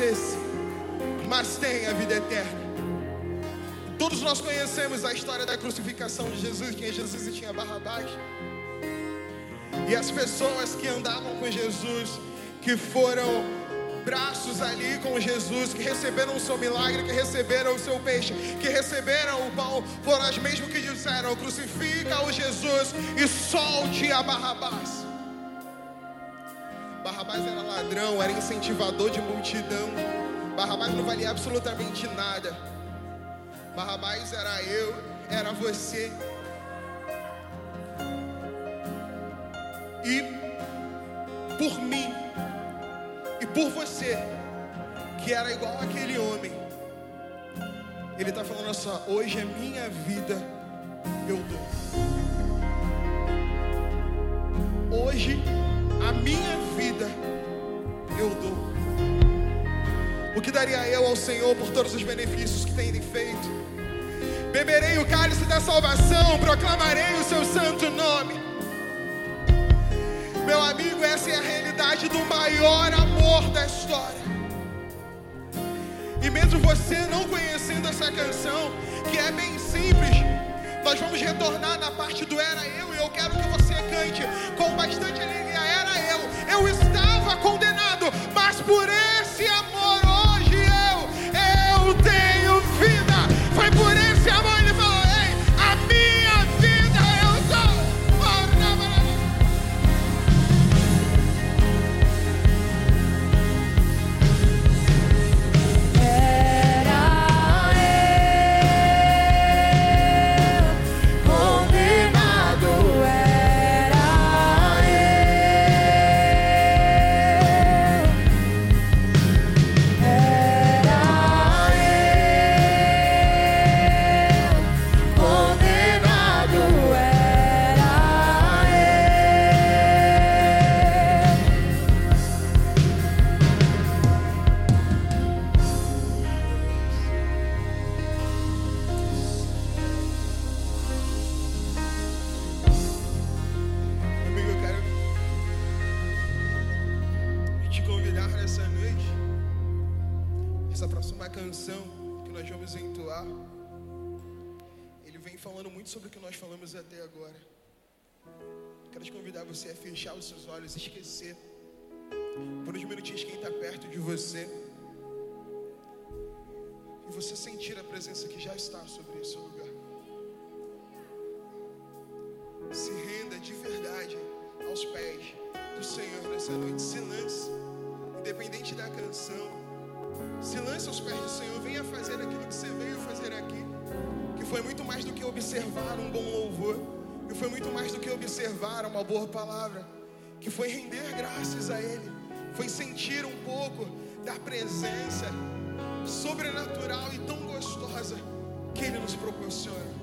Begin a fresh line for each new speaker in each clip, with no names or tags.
perecesse, mas tenha a vida eterna. Todos nós conhecemos a história da crucificação de Jesus, tinha Jesus e tinha Barrabás. E as pessoas que andavam com Jesus, que foram braços ali com Jesus, que receberam o seu milagre, que receberam o seu peixe, que receberam o pão, foram as mesmas que disseram: crucifica o Jesus e solte a Barrabás. Ladrão, era incentivador de multidão. Barrabás não valia absolutamente nada. Barrabás era eu, era você. E por mim e por você, que era igual aquele homem, ele está falando assim: hoje é minha vida, eu dou. Hoje a minha O que daria eu ao Senhor por todos os benefícios que tem feito? Beberei o cálice da salvação, proclamarei o seu santo nome. Meu amigo, essa é a realidade do maior amor da história. E mesmo você não conhecendo essa canção, que é bem simples, nós vamos retornar na parte do era eu e eu quero que você cante com bastante alegria. Era eu, eu estava condenado, mas por esse amor até agora. Quero te convidar você a fechar os seus olhos, esquecer por uns minutinhos quem está perto de você. E você sentir a presença que já está sobre esse lugar. Se renda de verdade aos pés do Senhor nessa noite. Se lance, independente da canção. Se lance aos pés do Senhor. Venha fazer aquilo que você veio fazer aqui. Foi muito mais do que observar um bom louvor. Que foi muito mais do que observar uma boa palavra. Que foi render graças a Ele. Foi sentir um pouco da presença sobrenatural e tão gostosa que Ele nos proporciona.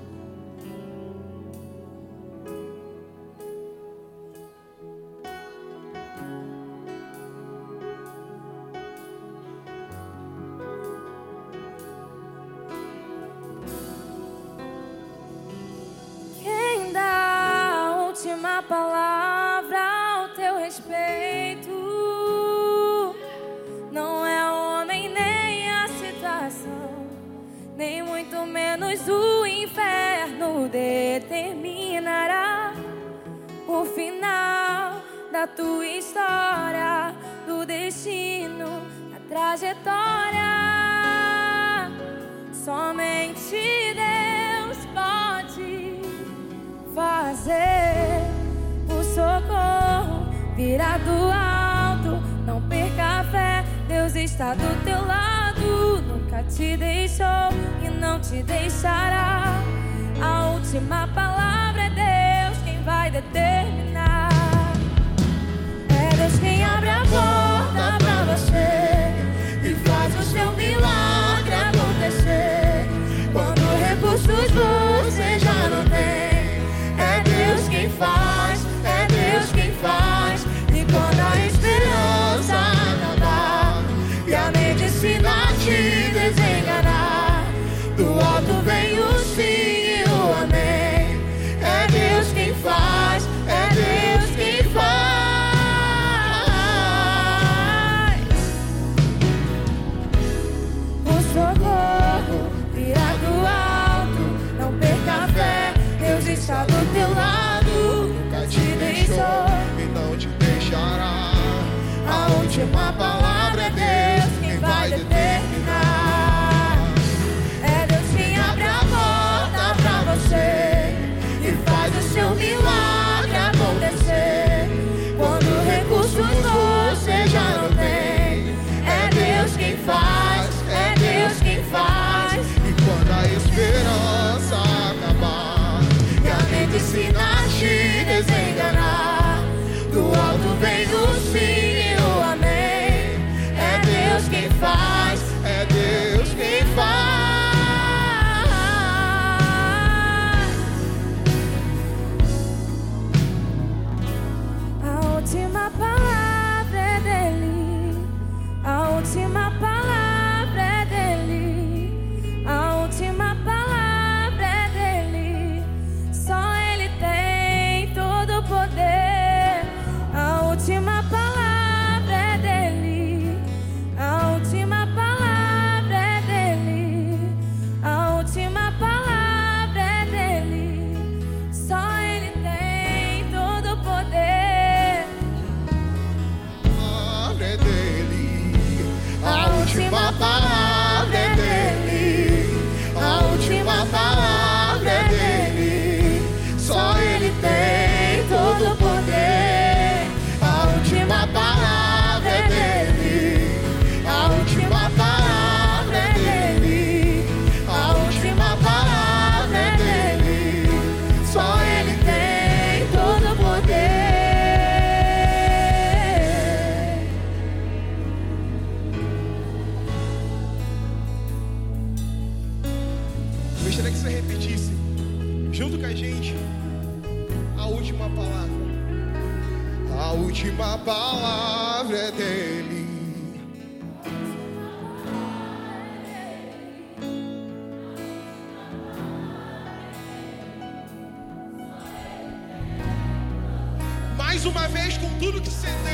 você
repetisse, junto com a gente, a última palavra.
A última palavra é dele.
Mais uma vez, com tudo que você tem.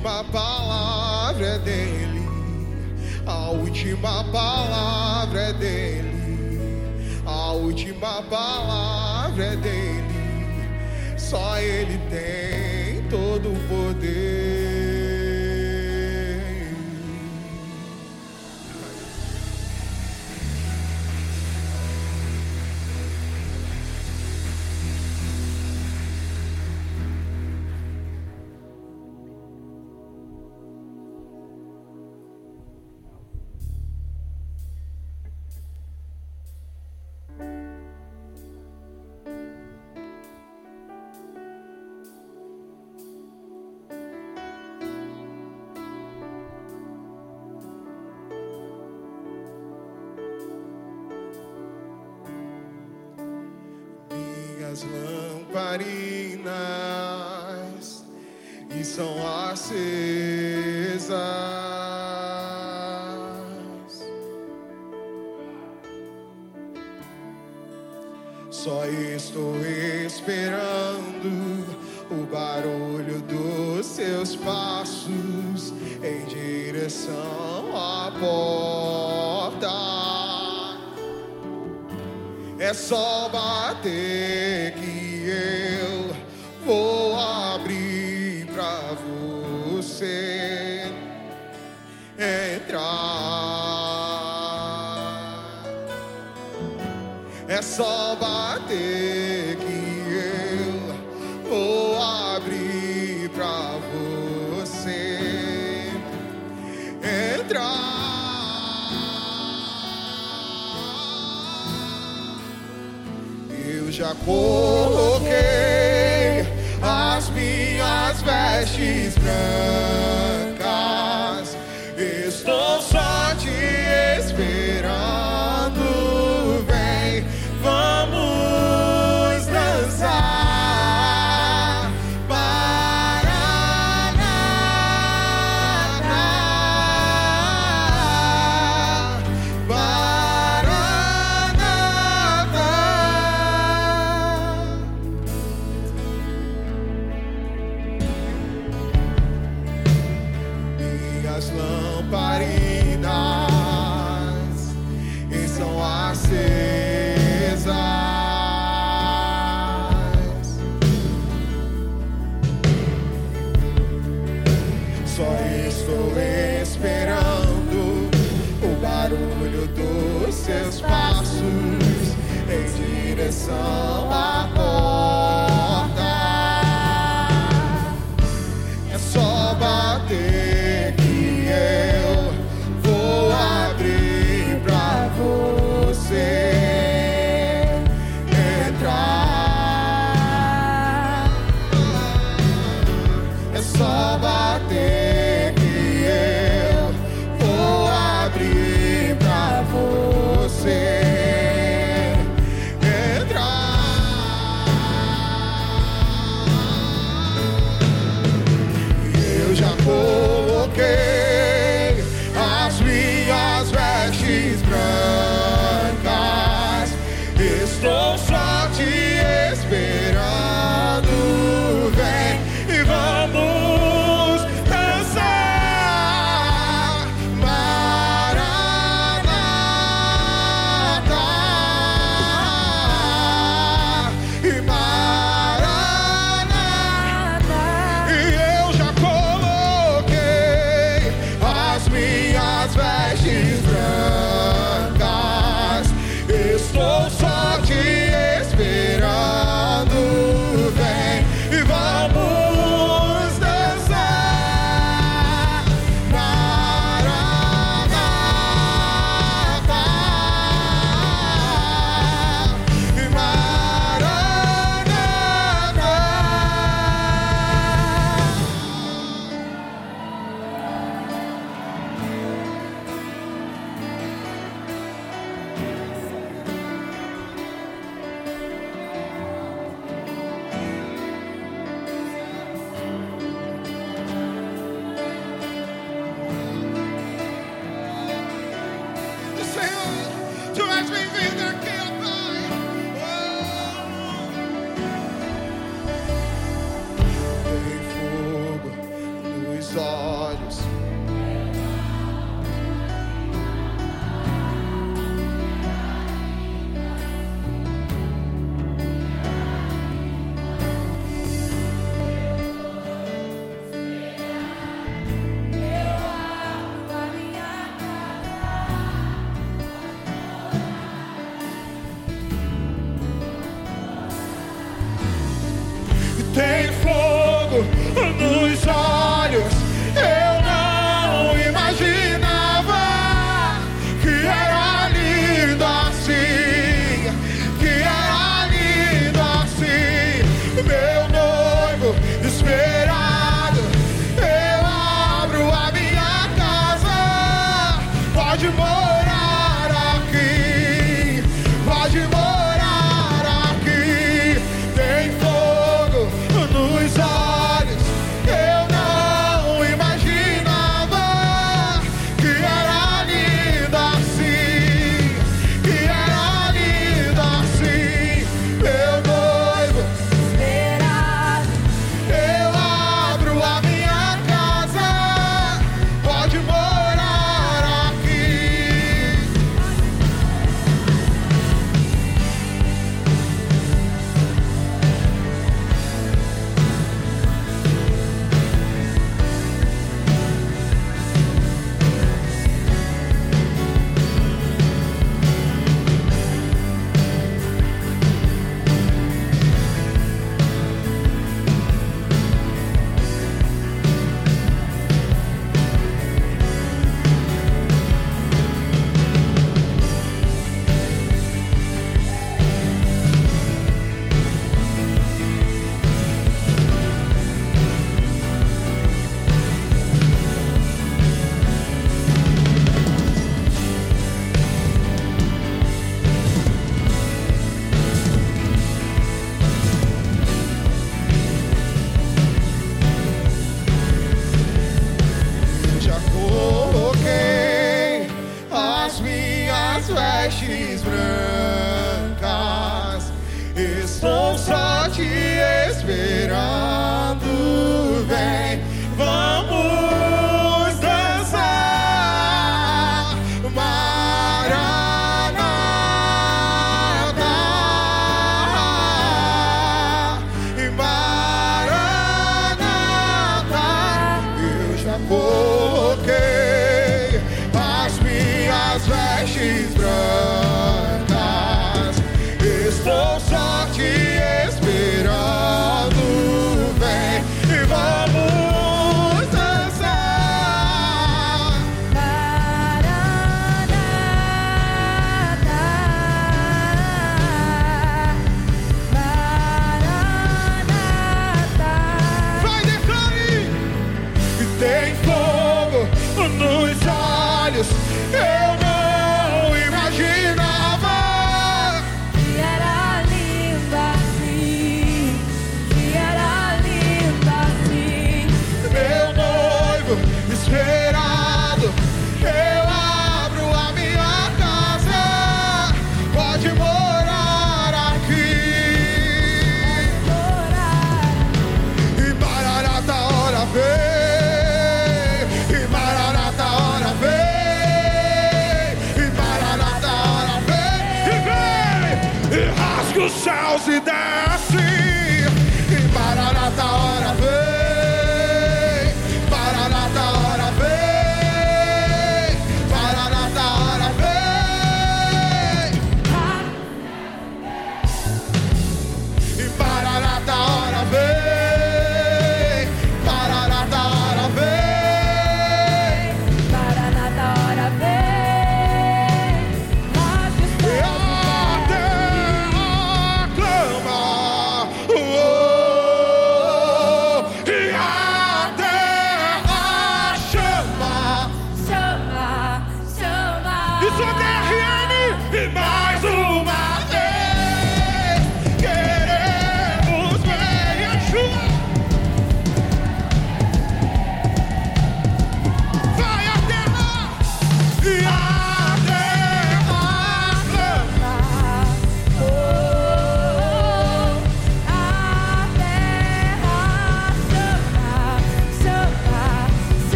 última palavra é dele. A última palavra é dele. A última palavra é dele. Só ele tem todo o poder.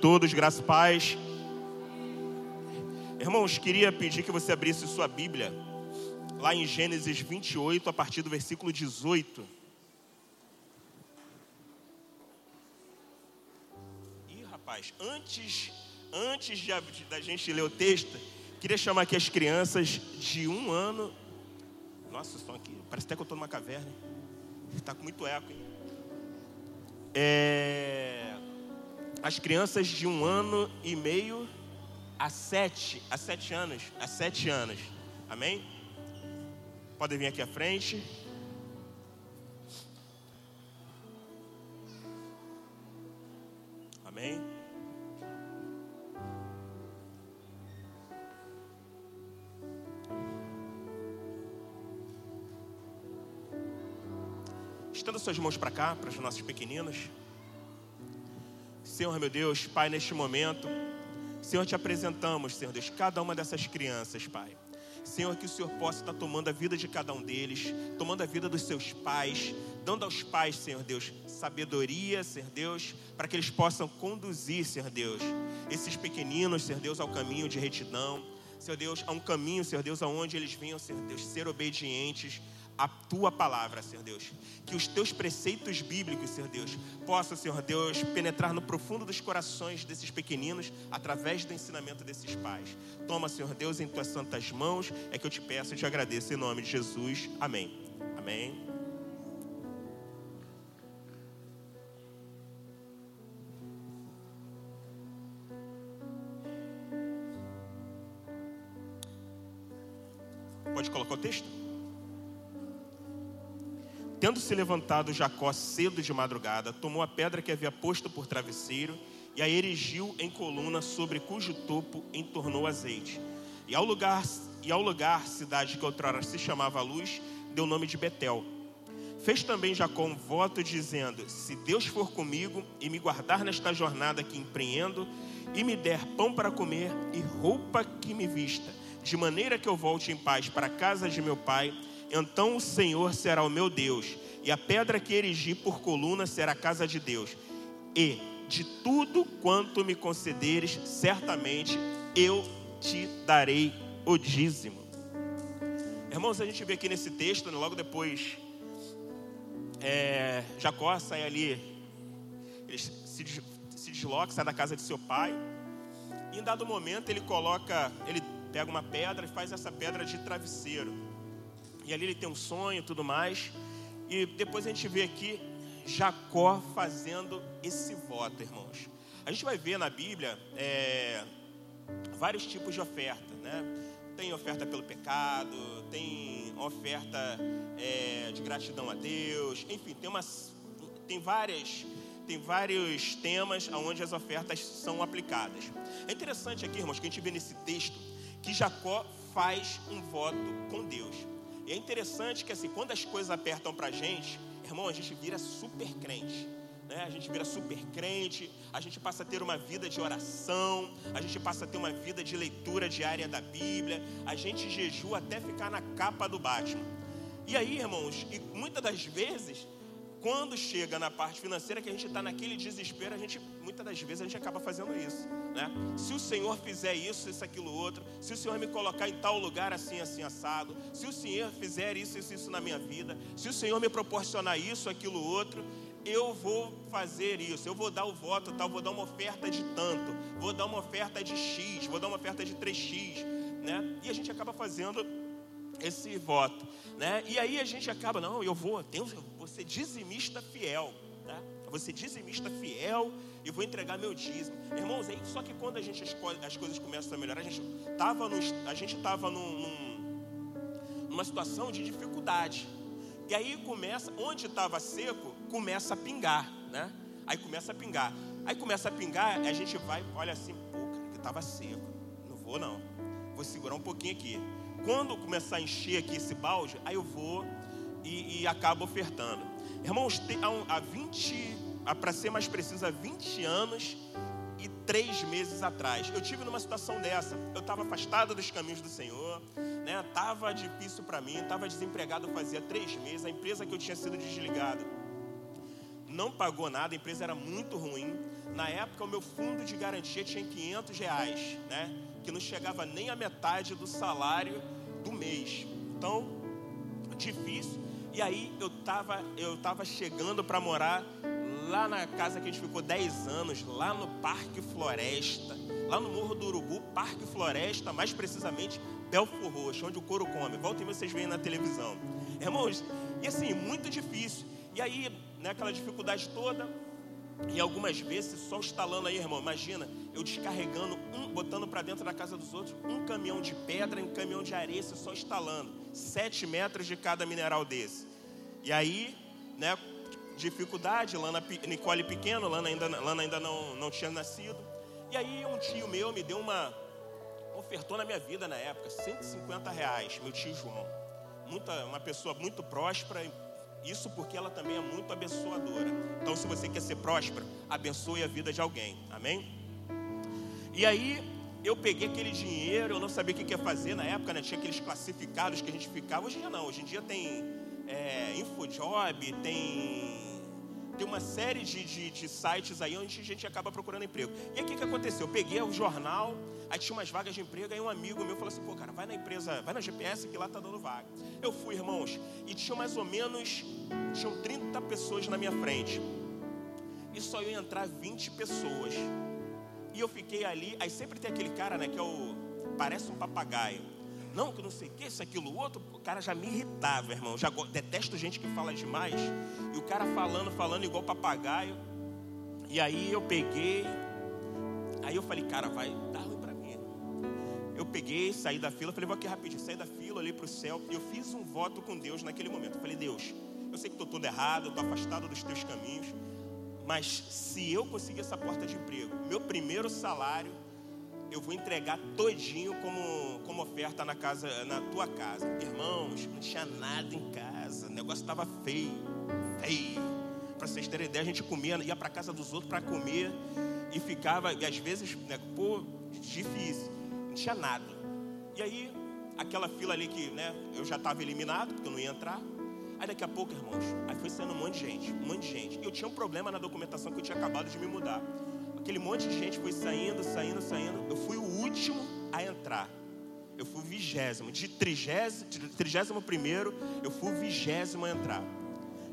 Todos, graça e paz. Irmãos, queria pedir que você abrisse sua Bíblia, lá em Gênesis 28, a partir do versículo 18. Ih, rapaz, antes, antes de, da gente ler o texto, queria chamar aqui as crianças de um ano. Nossa, estão aqui, parece até que eu estou numa caverna. Está com muito eco. Hein? É... As crianças de um ano e meio a sete, a sete anos, a sete anos. Amém? Podem vir aqui à frente. Amém? Estenda suas mãos para cá, para os nossos pequeninos. Senhor, meu Deus, Pai, neste momento, Senhor, te apresentamos, Senhor Deus, cada uma dessas crianças, Pai. Senhor, que o Senhor possa estar tomando a vida de cada um deles, tomando a vida dos seus pais, dando aos pais, Senhor Deus, sabedoria, Senhor Deus, para que eles possam conduzir, Senhor Deus, esses pequeninos, Senhor Deus, ao caminho de retidão, Senhor Deus, a um caminho, Senhor Deus, aonde eles venham, Senhor Deus, ser obedientes a tua palavra, Senhor Deus. Que os teus preceitos bíblicos, Senhor Deus, possam, Senhor Deus, penetrar no profundo dos corações desses pequeninos através do ensinamento desses pais. Toma, Senhor Deus, em tuas santas mãos, é que eu te peço e te agradeço em nome de Jesus. Amém. Amém. Pode colocar o texto? Tendo se levantado Jacó cedo de madrugada, tomou a pedra que havia posto por travesseiro e a erigiu em coluna, sobre cujo topo entornou azeite. E ao lugar, e ao lugar cidade que outrora se chamava Luz, deu o nome de Betel. Fez também Jacó um voto dizendo: Se Deus for comigo e me guardar nesta jornada que empreendo, e me der pão para comer e roupa que me vista, de maneira que eu volte em paz para a casa de meu pai, então o Senhor será o meu Deus, e a pedra que erigi por coluna será a casa de Deus. E de tudo quanto me concederes, certamente eu te darei o dízimo. Irmãos, a gente vê aqui nesse texto, né, logo depois, é, Jacó sai ali, ele se, se desloca, sai da casa de seu pai, e em dado momento ele coloca, ele pega uma pedra e faz essa pedra de travesseiro. E ali ele tem um sonho e tudo mais. E depois a gente vê aqui Jacó fazendo esse voto, irmãos. A gente vai ver na Bíblia é, vários tipos de oferta, né? Tem oferta pelo pecado, tem oferta é, de gratidão a Deus, enfim, tem umas, tem várias, tem vários temas onde as ofertas são aplicadas. É interessante aqui, irmãos, que a gente vê nesse texto que Jacó faz um voto com Deus. E é interessante que assim, quando as coisas apertam para a gente, irmão, a gente vira super crente né? A gente vira super crente, a gente passa a ter uma vida de oração, a gente passa a ter uma vida de leitura diária da Bíblia, a gente jejua até ficar na capa do Batman. E aí, irmãos, e muitas das vezes, quando chega na parte financeira, que a gente está naquele desespero, a gente, muitas das vezes, a gente acaba fazendo isso, né? Se o Senhor fizer isso, isso, aquilo, outro, se o Senhor me colocar em tal lugar assim, assim, assado, se o Senhor fizer isso, isso, isso na minha vida, se o Senhor me proporcionar isso, aquilo, outro, eu vou fazer isso, eu vou dar o voto tal, vou dar uma oferta de tanto, vou dar uma oferta de X, vou dar uma oferta de 3X, né? E a gente acaba fazendo esse voto, né? E aí a gente acaba, não, eu vou, eu vou ser dizimista fiel, né? Eu vou ser dizimista fiel e vou entregar meu dízimo. Irmãos, aí só que quando a gente escolhe, as coisas começam a melhorar, a gente estava a gente tava num, num, numa situação de dificuldade. E aí começa, onde estava seco, começa a pingar, né? Aí começa a pingar. Aí começa a pingar, a gente vai, olha assim, pô, cara, que estava seco. Não vou não. Vou segurar um pouquinho aqui. Quando começar a encher aqui esse balde, aí eu vou e, e acabo ofertando. Irmãos, há 20, para ser mais preciso, há 20 anos e três meses atrás. Eu tive numa situação dessa. Eu estava afastado dos caminhos do Senhor, né? Tava difícil para mim, estava desempregado fazia três meses. A empresa que eu tinha sido desligado não pagou nada, a empresa era muito ruim. Na época, o meu fundo de garantia tinha 500 reais, né? Que não chegava nem a metade do salário do mês. Então, difícil. E aí eu estava eu tava chegando para morar lá na casa que a gente ficou 10 anos, lá no Parque Floresta, lá no Morro do Urubu, Parque Floresta, mais precisamente Belfor Roxo, onde o couro come. Voltem vocês veem na televisão. Irmãos, e assim, muito difícil. E aí, né, aquela dificuldade toda, e algumas vezes, só instalando aí, irmão, imagina, eu descarregando um, botando para dentro da casa dos outros, um caminhão de pedra e um caminhão de areia, só instalando. Sete metros de cada mineral desse. E aí, né, dificuldade, Lana, Nicole pequeno, Lana ainda, Lana ainda não, não tinha nascido. E aí um tio meu me deu uma, ofertou na minha vida na época, 150 reais, meu tio João. Muita, uma pessoa muito próspera, isso porque ela também é muito abençoadora. Então, se você quer ser próspero, abençoe a vida de alguém. Amém? E aí, eu peguei aquele dinheiro, eu não sabia o que ia fazer na época, né? Tinha aqueles classificados que a gente ficava. Hoje em dia não, hoje em dia tem é, Infojob, tem tem uma série de, de, de, sites aí onde a gente acaba procurando emprego. E aí o que, que aconteceu? Eu peguei o jornal, aí tinha umas vagas de emprego, aí um amigo meu falou assim, pô, cara, vai na empresa, vai na GPS que lá tá dando vaga. Eu fui, irmãos, e tinha mais ou menos, tinham 30 pessoas na minha frente. E só iam entrar 20 pessoas. E eu fiquei ali, aí sempre tem aquele cara, né, que é o. Parece um papagaio não, que não sei o que, isso, aquilo, outro. O cara já me irritava, irmão. Já detesto gente que fala demais. E o cara falando, falando igual papagaio. E aí eu peguei. Aí eu falei, cara, vai dar ruim pra mim. Eu peguei, saí da fila, falei, vou aqui rapidinho, saí da fila, olhei pro céu. E eu fiz um voto com Deus naquele momento. Eu falei, Deus, eu sei que estou todo errado, eu estou afastado dos teus caminhos. Mas se eu conseguir essa porta de emprego, meu primeiro salário eu vou entregar todinho como, como oferta na casa, na tua casa. Irmãos, não tinha nada em casa, o negócio estava feio, feio. Para vocês terem ideia, a gente comia, ia para casa dos outros para comer e ficava, e às vezes, né, pô, difícil, não tinha nada. E aí, aquela fila ali que, né, eu já estava eliminado, porque eu não ia entrar. Aí daqui a pouco, irmãos, aí foi saindo um monte de gente, um monte de gente. Eu tinha um problema na documentação que eu tinha acabado de me mudar. Aquele monte de gente foi saindo, saindo, saindo. Eu fui o último a entrar. Eu fui o vigésimo. De trigésimo, de trigésimo primeiro, eu fui o vigésimo a entrar.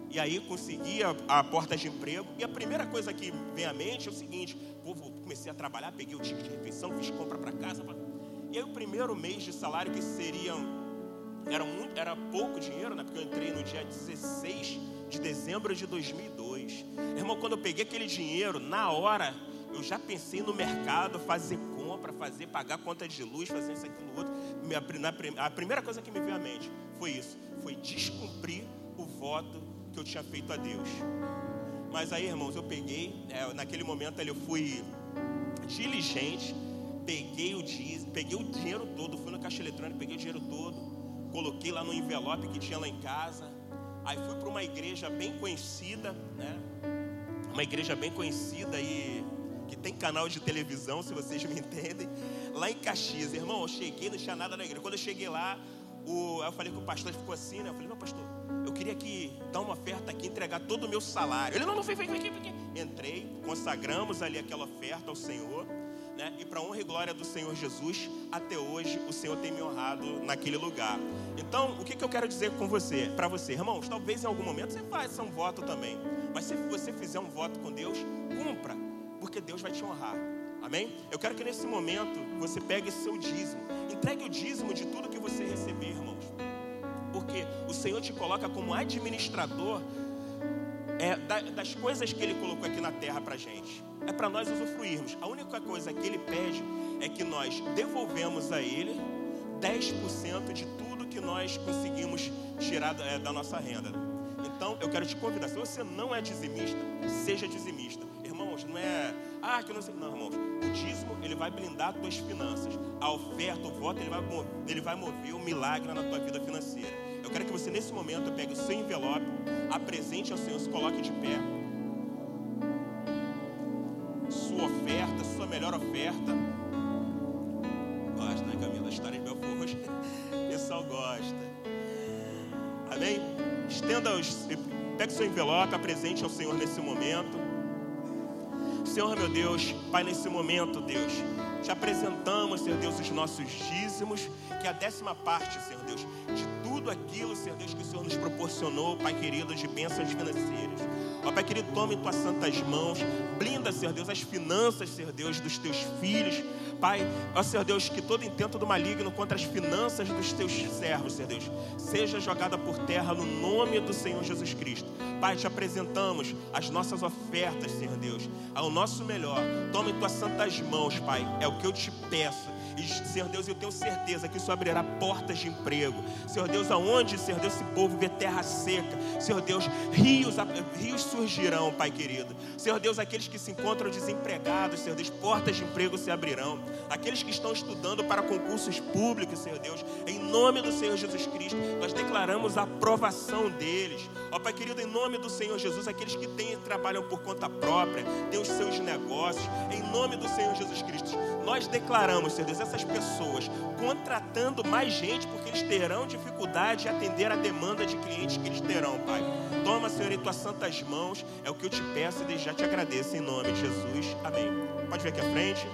E aí consegui a, a, porta de emprego. E a primeira coisa que vem à mente é o seguinte: pô, comecei a trabalhar, peguei o ticket de refeição, fiz compra para casa. Pra... E aí o primeiro mês de salário, que seriam. Era, muito, era pouco dinheiro, né? Porque eu entrei no dia 16 de dezembro de 2002. Irmão, quando eu peguei aquele dinheiro, na hora, eu já pensei no mercado, fazer compra, fazer, pagar conta de luz, fazer isso, aquilo, outro. A primeira coisa que me veio à mente foi isso: foi descumprir o voto que eu tinha feito a Deus. Mas aí, irmãos, eu peguei, é, naquele momento ali eu fui diligente, peguei o, peguei o dinheiro todo, fui no caixa eletrônico, peguei o dinheiro todo, coloquei lá no envelope que tinha lá em casa. Aí fui para uma igreja bem conhecida, né? Uma igreja bem conhecida e que tem canal de televisão, se vocês me entendem, lá em Caxias. Irmão, eu cheguei, não tinha nada na igreja. Quando eu cheguei lá, o, eu falei que o pastor ficou assim, né? Eu falei, não, pastor, eu queria que dar uma oferta aqui, entregar todo o meu salário. Ele, não, não, vem, vem, vem, vem. Entrei, consagramos ali aquela oferta ao Senhor. Né? E para honra e glória do Senhor Jesus, até hoje o Senhor tem me honrado naquele lugar. Então, o que, que eu quero dizer com você, para você, irmãos? Talvez em algum momento você faça um voto também, mas se você fizer um voto com Deus, cumpra porque Deus vai te honrar. Amém? Eu quero que nesse momento você pegue seu dízimo, entregue o dízimo de tudo que você receber, irmãos. Porque o Senhor te coloca como administrador é, das coisas que Ele colocou aqui na terra para gente. É para nós usufruirmos. A única coisa que Ele pede é que nós devolvemos a Ele 10% de tudo que nós conseguimos tirar da, é, da nossa renda. Então, eu quero te convidar. Se você não é dizimista, seja dizimista irmãos, não é, ah, que eu não sei. Não, irmãos, o dízimo, ele vai blindar as tuas finanças. A oferta, o voto, ele vai, ele vai mover o um milagre na tua vida financeira. Eu quero que você, nesse momento, pegue o seu envelope, apresente ao Senhor, se coloque de pé. Sua oferta, sua melhor oferta. Gosta, né, Camila? História de Belfort. O pessoal gosta. Amém? Estenda os. Pegue seu envelope, apresente ao Senhor nesse momento. Senhor, meu Deus, Pai, nesse momento, Deus, te apresentamos, Senhor Deus, os nossos dízimos, que é a décima parte, Senhor Deus, de tudo aquilo, Senhor Deus, que o Senhor nos proporcionou, Pai querido, de bênçãos financeiras. Ó Pai querido, tome em tuas santas mãos, blinda, Senhor Deus, as finanças, Senhor Deus, dos teus filhos. Pai, ó Senhor Deus, que todo intento do maligno contra as finanças dos teus servos, Senhor Deus, seja jogada por terra no nome do Senhor Jesus Cristo. Pai, te apresentamos as nossas ofertas, Senhor Deus, ao nosso melhor. Tome em tuas santas mãos, Pai, é o que eu te peço. E, Senhor Deus, eu tenho certeza que isso abrirá portas de emprego. Senhor Deus, aonde, Senhor Deus, esse povo vê terra seca. Senhor Deus, rios, rios surgirão, Pai querido. Senhor Deus, aqueles que se encontram desempregados, Senhor Deus, portas de emprego se abrirão. Aqueles que estão estudando para concursos públicos, Senhor Deus, em nome do Senhor Jesus Cristo, nós declaramos a aprovação deles. Ó Pai querido, em nome do Senhor Jesus, aqueles que têm trabalham por conta própria, têm os seus negócios, em nome do Senhor Jesus Cristo, nós declaramos, Senhor Deus, essas pessoas contratando mais gente, porque eles terão dificuldade em atender a demanda de clientes que eles terão, Pai. Toma, Senhor, em tuas santas mãos, é o que eu te peço e já te agradeço em nome de Jesus. Amém. Pode vir aqui à frente.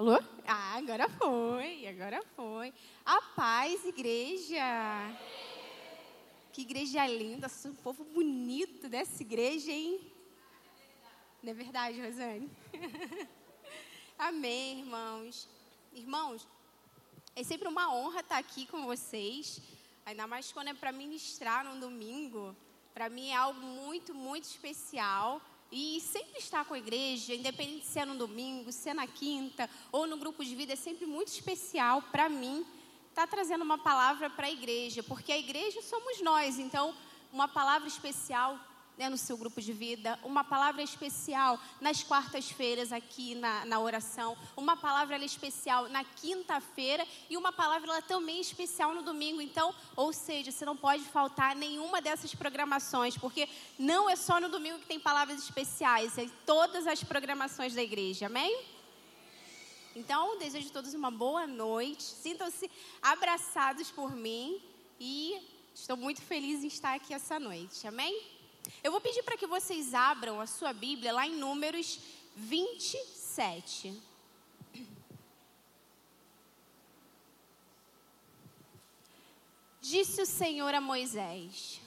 Alô? Ah, agora foi, agora foi. A paz, igreja. Que igreja linda, um povo bonito dessa igreja, hein? Não é verdade, Rosane? Amém, irmãos. Irmãos, é sempre uma honra estar aqui com vocês, ainda mais quando é para ministrar no domingo. Para mim é algo muito, muito especial. E sempre estar com a igreja, independente se é no domingo, se é na quinta ou no grupo de vida, é sempre muito especial para mim estar trazendo uma palavra para a igreja, porque a igreja somos nós. Então, uma palavra especial né, no seu grupo de vida, uma palavra especial nas quartas-feiras aqui na, na oração, uma palavra especial na quinta-feira e uma palavra também especial no domingo. Então, ou seja, você não pode faltar nenhuma dessas programações, porque não é só no domingo que tem palavras especiais, é todas as programações da igreja, amém? Então, desejo a todos uma boa noite, sintam-se abraçados por mim e estou muito feliz em estar aqui essa noite, amém? Eu vou pedir para que vocês abram a sua Bíblia lá em Números 27. Disse o Senhor a Moisés: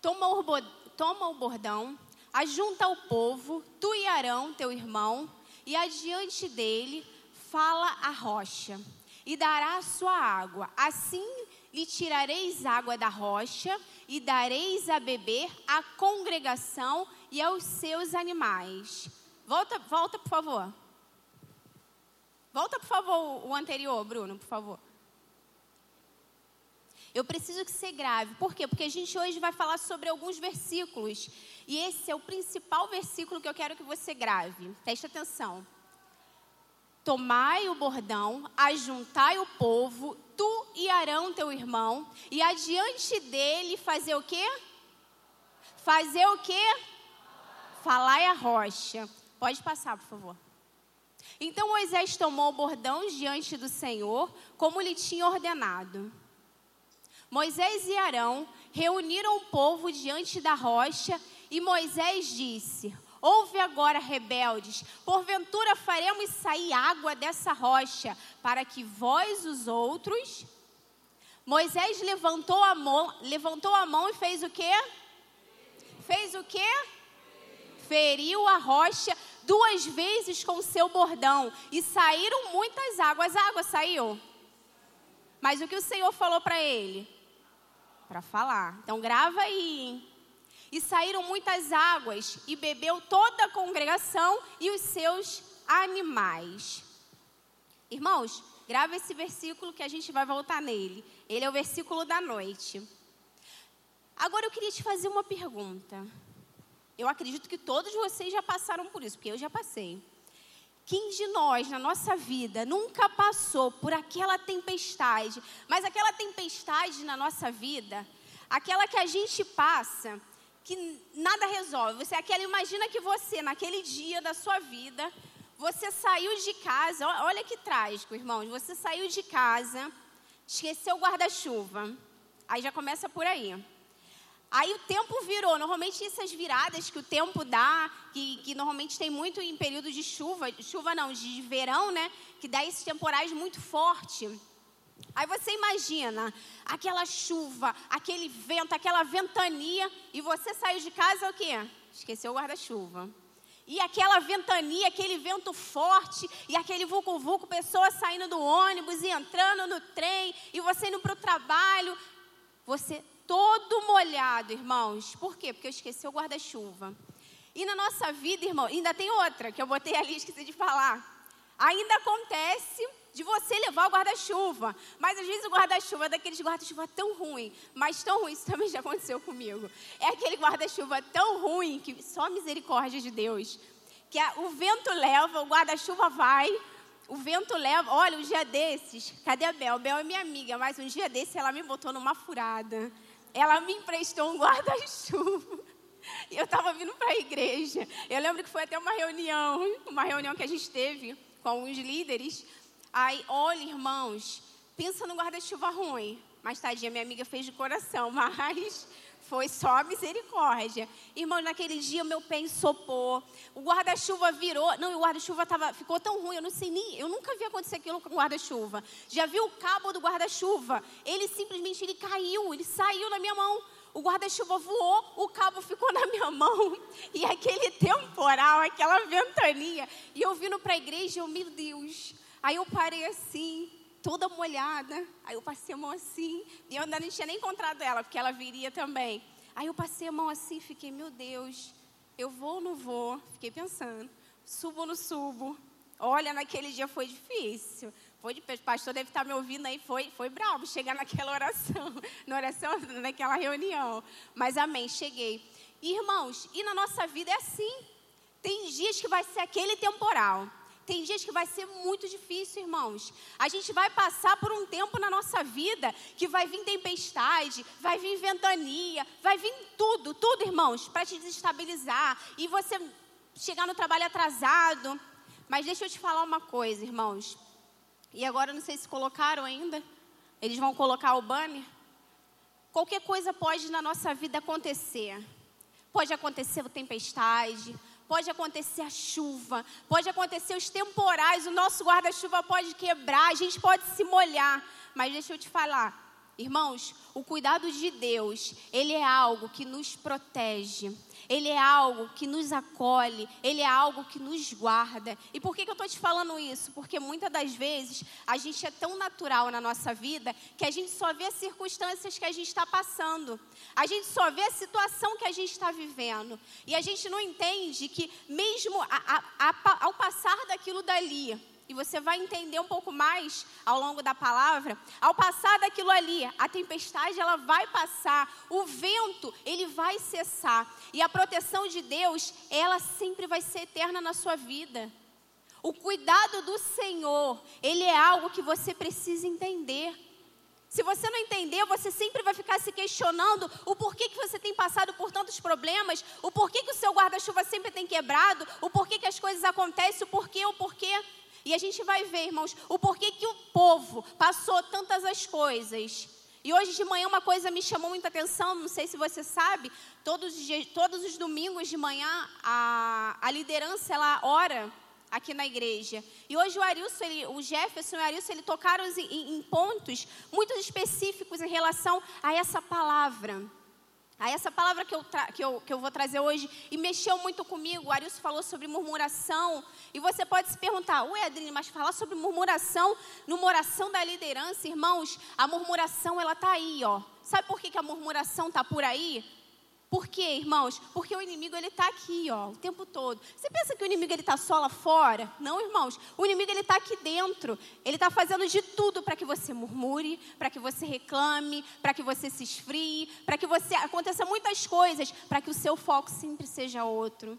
Toma o, toma o bordão, ajunta o povo, tu e Arão, teu irmão, e adiante dele fala a rocha, e dará a sua água. Assim lhe tirareis água da rocha e dareis a beber à congregação e aos seus animais. Volta, volta, por favor. Volta, por favor, o anterior, Bruno, por favor. Eu preciso que você grave. Por quê? Porque a gente hoje vai falar sobre alguns versículos. E esse é o principal versículo que eu quero que você grave. Preste atenção. Tomai o bordão, ajuntai o povo, tu e Arão, teu irmão, e adiante dele fazer o quê? Fazer o quê? Falai a rocha. Pode passar, por favor. Então Moisés tomou o bordão diante do Senhor, como lhe tinha ordenado. Moisés e Arão reuniram o povo diante da rocha, e Moisés disse: Ouve agora, rebeldes, porventura faremos sair água dessa rocha, para que vós, os outros. Moisés levantou a mão, levantou a mão e fez o quê? Fez o quê? Feriu a rocha duas vezes com seu bordão e saíram muitas águas. A água saiu. Mas o que o Senhor falou para ele? Para falar. Então grava aí. Hein? E saíram muitas águas, e bebeu toda a congregação e os seus animais. Irmãos, grava esse versículo que a gente vai voltar nele. Ele é o versículo da noite. Agora eu queria te fazer uma pergunta. Eu acredito que todos vocês já passaram por isso, porque eu já passei. Quem de nós, na nossa vida, nunca passou por aquela tempestade, mas aquela tempestade na nossa vida, aquela que a gente passa que nada resolve. Você aquela imagina que você naquele dia da sua vida, você saiu de casa, olha que trágico, irmãos. Você saiu de casa, esqueceu o guarda-chuva. Aí já começa por aí. Aí o tempo virou. Normalmente essas viradas que o tempo dá, que, que normalmente tem muito em período de chuva, chuva não, de verão, né? Que dá esses temporais muito forte. Aí você imagina aquela chuva, aquele vento, aquela ventania, e você saiu de casa o quê? Esqueceu o guarda-chuva. E aquela ventania, aquele vento forte, e aquele vulco-vulco, pessoas saindo do ônibus e entrando no trem, e você indo para o trabalho. Você todo molhado, irmãos. Por quê? Porque eu esqueci o guarda-chuva. E na nossa vida, irmão, ainda tem outra que eu botei ali, esqueci de falar. Ainda acontece de você levar o guarda-chuva. Mas às vezes o guarda-chuva é daqueles guarda-chuva tão ruim, mas tão ruim, isso também já aconteceu comigo. É aquele guarda-chuva tão ruim que só a misericórdia de Deus. Que a, o vento leva, o guarda-chuva vai, o vento leva. Olha, um dia desses, cadê a Bel? Bel é minha amiga, mas um dia desses ela me botou numa furada. Ela me emprestou um guarda-chuva. E eu estava vindo para a igreja. Eu lembro que foi até uma reunião, uma reunião que a gente teve com os líderes. Aí, olha, irmãos, pensa no guarda-chuva ruim. Mas tadinha, minha amiga fez de coração, mas Foi só misericórdia. Irmão, naquele dia meu pé ensopou. O guarda-chuva virou. Não, o guarda-chuva ficou tão ruim. Eu não sei nem. Eu nunca vi acontecer aquilo com o guarda-chuva. Já viu o cabo do guarda-chuva? Ele simplesmente ele caiu, ele saiu na minha mão. O guarda-chuva voou, o cabo ficou na minha mão. E aquele temporal, aquela ventania. E eu vindo para a igreja, eu, meu Deus. Aí eu parei assim toda molhada. Aí eu passei a mão assim, e eu ainda não tinha nem encontrado ela, porque ela viria também. Aí eu passei a mão assim, fiquei, meu Deus, eu vou ou não vou? Fiquei pensando, subo ou não subo? Olha, naquele dia foi difícil. Foi de, o pastor deve estar me ouvindo aí, foi, foi bravo chegar naquela oração, na oração, naquela reunião. Mas amém, cheguei. Irmãos, e na nossa vida é assim. Tem dias que vai ser aquele temporal. Tem dias que vai ser muito difícil, irmãos. A gente vai passar por um tempo na nossa vida que vai vir tempestade, vai vir ventania, vai vir tudo, tudo, irmãos, para te desestabilizar e você chegar no trabalho atrasado. Mas deixa eu te falar uma coisa, irmãos. E agora não sei se colocaram ainda. Eles vão colocar o banner. Qualquer coisa pode na nossa vida acontecer. Pode acontecer tempestade, pode acontecer a chuva, pode acontecer os temporais, o nosso guarda-chuva pode quebrar, a gente pode se molhar. Mas deixa eu te falar, Irmãos, o cuidado de Deus, ele é algo que nos protege, ele é algo que nos acolhe, ele é algo que nos guarda. E por que, que eu estou te falando isso? Porque muitas das vezes a gente é tão natural na nossa vida que a gente só vê as circunstâncias que a gente está passando, a gente só vê a situação que a gente está vivendo, e a gente não entende que, mesmo a, a, a, ao passar daquilo dali, e você vai entender um pouco mais ao longo da palavra, ao passar daquilo ali, a tempestade ela vai passar, o vento ele vai cessar e a proteção de Deus, ela sempre vai ser eterna na sua vida. O cuidado do Senhor, ele é algo que você precisa entender. Se você não entender, você sempre vai ficar se questionando o porquê que você tem passado por tantos problemas, o porquê que o seu guarda-chuva sempre tem quebrado, o porquê que as coisas acontecem, o porquê, o porquê. E a gente vai ver, irmãos, o porquê que o povo passou tantas as coisas. E hoje de manhã uma coisa me chamou muita atenção, não sei se você sabe, todos, todos os domingos de manhã a, a liderança ela ora aqui na igreja. E hoje o Arilson, ele, o Jefferson e o Arilson, ele tocaram em, em pontos muito específicos em relação a essa palavra. Aí essa palavra que eu, que, eu, que eu vou trazer hoje, e mexeu muito comigo, o Arius falou sobre murmuração, e você pode se perguntar, ué Adrine, mas falar sobre murmuração numa oração da liderança, irmãos, a murmuração ela está aí, ó. Sabe por que, que a murmuração está por aí? Por quê, irmãos? Porque o inimigo ele está aqui, ó, o tempo todo. Você pensa que o inimigo ele está só lá fora? Não, irmãos. O inimigo ele está aqui dentro. Ele está fazendo de tudo para que você murmure, para que você reclame, para que você se esfrie, para que você aconteça muitas coisas, para que o seu foco sempre seja outro.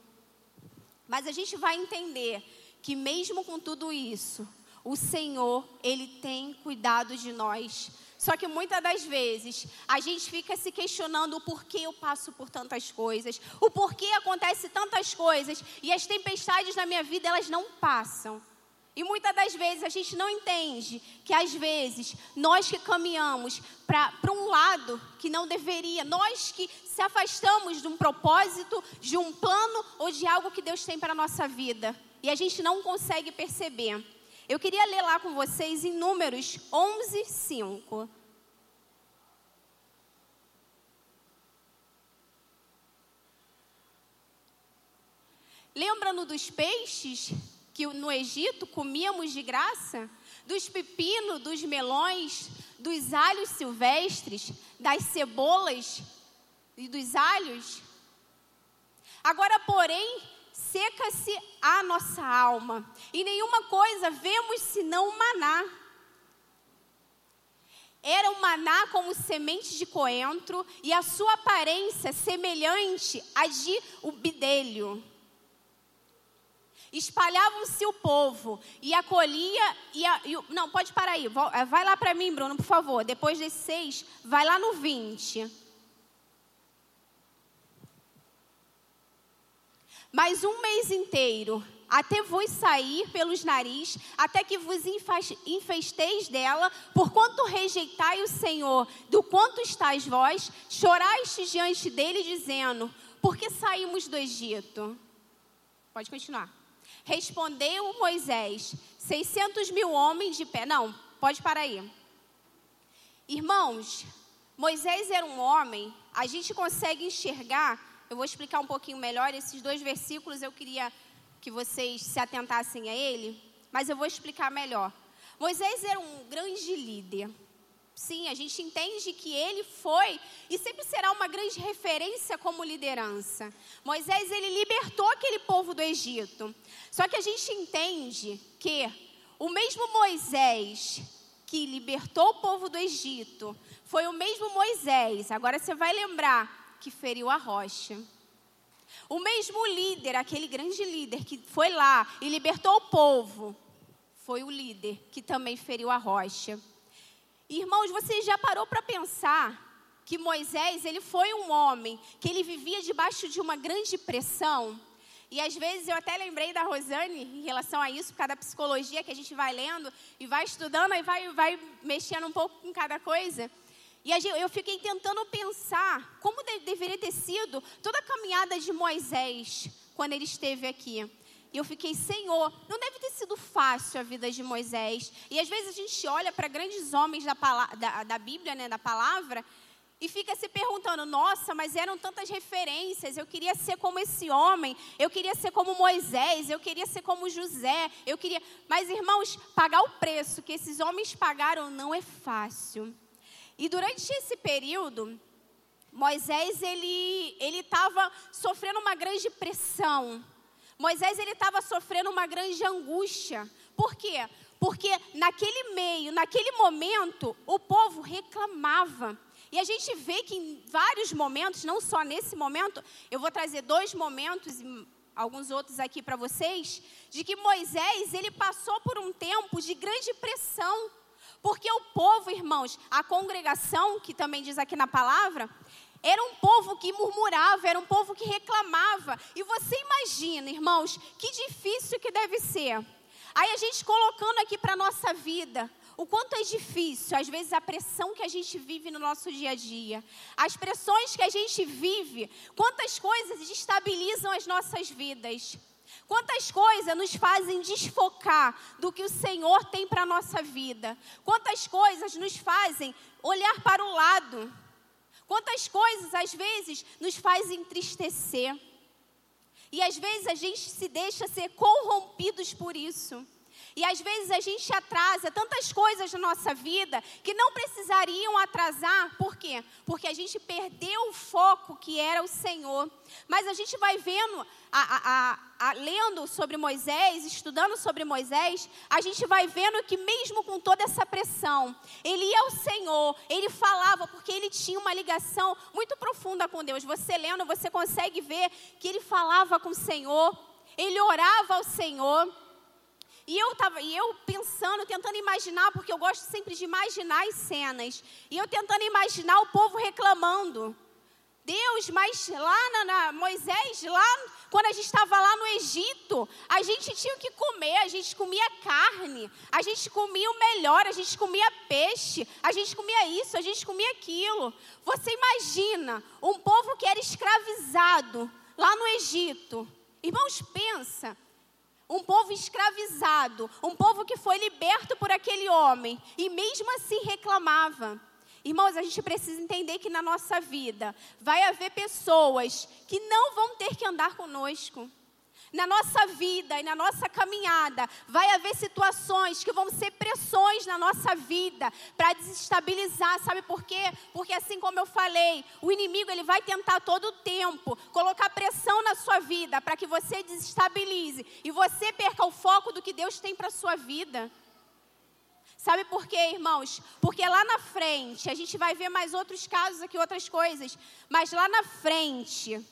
Mas a gente vai entender que mesmo com tudo isso, o Senhor ele tem cuidado de nós. Só que muitas das vezes a gente fica se questionando o porquê eu passo por tantas coisas, o porquê acontece tantas coisas e as tempestades na minha vida elas não passam. E muitas das vezes a gente não entende que às vezes nós que caminhamos para um lado que não deveria, nós que se afastamos de um propósito, de um plano ou de algo que Deus tem para a nossa vida e a gente não consegue perceber. Eu queria ler lá com vocês em Números 11, 5. Lembrando dos peixes que no Egito comíamos de graça? Dos pepinos, dos melões, dos alhos silvestres, das cebolas e dos alhos? Agora, porém, seca-se a nossa alma, e nenhuma coisa vemos senão o maná. Era um maná como semente de coentro, e a sua aparência semelhante à de o bidelho. Espalhavam-se o povo e acolhia. E, a, e não, pode parar aí. Eh, vai lá para mim, Bruno, por favor. Depois desse seis, vai lá no 20. Mas um mês inteiro até vos sair pelos nariz, até que vos infesteis dela, porquanto rejeitai o Senhor, do quanto estáis vós, choraste diante dele, dizendo: Por que saímos do Egito? Pode continuar. Respondeu Moisés: 600 mil homens de pé. Não, pode parar aí. Irmãos, Moisés era um homem, a gente consegue enxergar, eu vou explicar um pouquinho melhor, esses dois versículos eu queria que vocês se atentassem a ele, mas eu vou explicar melhor. Moisés era um grande líder. Sim, a gente entende que ele foi e sempre será uma grande referência como liderança. Moisés, ele libertou aquele povo do Egito. Só que a gente entende que o mesmo Moisés que libertou o povo do Egito foi o mesmo Moisés, agora você vai lembrar, que feriu a rocha. O mesmo líder, aquele grande líder que foi lá e libertou o povo, foi o líder que também feriu a rocha. Irmãos, você já parou para pensar que Moisés, ele foi um homem que ele vivia debaixo de uma grande pressão? E às vezes eu até lembrei da Rosane em relação a isso, por causa da psicologia que a gente vai lendo e vai estudando e vai, vai mexendo um pouco com cada coisa. E eu fiquei tentando pensar como deveria ter sido toda a caminhada de Moisés quando ele esteve aqui. E eu fiquei, Senhor, não deve ter sido fácil a vida de Moisés. E às vezes a gente olha para grandes homens da, da, da Bíblia, né, da palavra, e fica se perguntando: nossa, mas eram tantas referências. Eu queria ser como esse homem, eu queria ser como Moisés, eu queria ser como José, eu queria. Mas, irmãos, pagar o preço que esses homens pagaram não é fácil. E durante esse período, Moisés ele ele estava sofrendo uma grande pressão. Moisés ele estava sofrendo uma grande angústia. Por quê? Porque naquele meio, naquele momento, o povo reclamava. E a gente vê que em vários momentos, não só nesse momento, eu vou trazer dois momentos e alguns outros aqui para vocês, de que Moisés ele passou por um tempo de grande pressão. Porque o povo, irmãos, a congregação, que também diz aqui na palavra, era um povo que murmurava, era um povo que reclamava. E você imagina, irmãos, que difícil que deve ser. Aí a gente colocando aqui para a nossa vida, o quanto é difícil, às vezes, a pressão que a gente vive no nosso dia a dia, as pressões que a gente vive, quantas coisas destabilizam as nossas vidas. Quantas coisas nos fazem desfocar do que o Senhor tem para a nossa vida? Quantas coisas nos fazem olhar para o lado? Quantas coisas às vezes nos fazem entristecer? E às vezes a gente se deixa ser corrompidos por isso. E às vezes a gente atrasa tantas coisas na nossa vida que não precisariam atrasar, por quê? Porque a gente perdeu o foco que era o Senhor. Mas a gente vai vendo, a, a, a, lendo sobre Moisés, estudando sobre Moisés, a gente vai vendo que mesmo com toda essa pressão, ele ia ao Senhor, ele falava, porque ele tinha uma ligação muito profunda com Deus. Você lendo, você consegue ver que ele falava com o Senhor, ele orava ao Senhor. E eu tava, e eu pensando, tentando imaginar, porque eu gosto sempre de imaginar as cenas. E eu tentando imaginar o povo reclamando. Deus, mas lá na, na Moisés, lá quando a gente estava lá no Egito, a gente tinha que comer, a gente comia carne, a gente comia o melhor, a gente comia peixe, a gente comia isso, a gente comia aquilo. Você imagina um povo que era escravizado lá no Egito. Irmãos, pensa, um povo escravizado, um povo que foi liberto por aquele homem e mesmo assim reclamava. Irmãos, a gente precisa entender que na nossa vida vai haver pessoas que não vão ter que andar conosco. Na nossa vida e na nossa caminhada, vai haver situações que vão ser pressões na nossa vida para desestabilizar, sabe por quê? Porque assim como eu falei, o inimigo ele vai tentar todo o tempo colocar pressão na sua vida para que você desestabilize e você perca o foco do que Deus tem para sua vida. Sabe por quê, irmãos? Porque lá na frente, a gente vai ver mais outros casos aqui, outras coisas, mas lá na frente,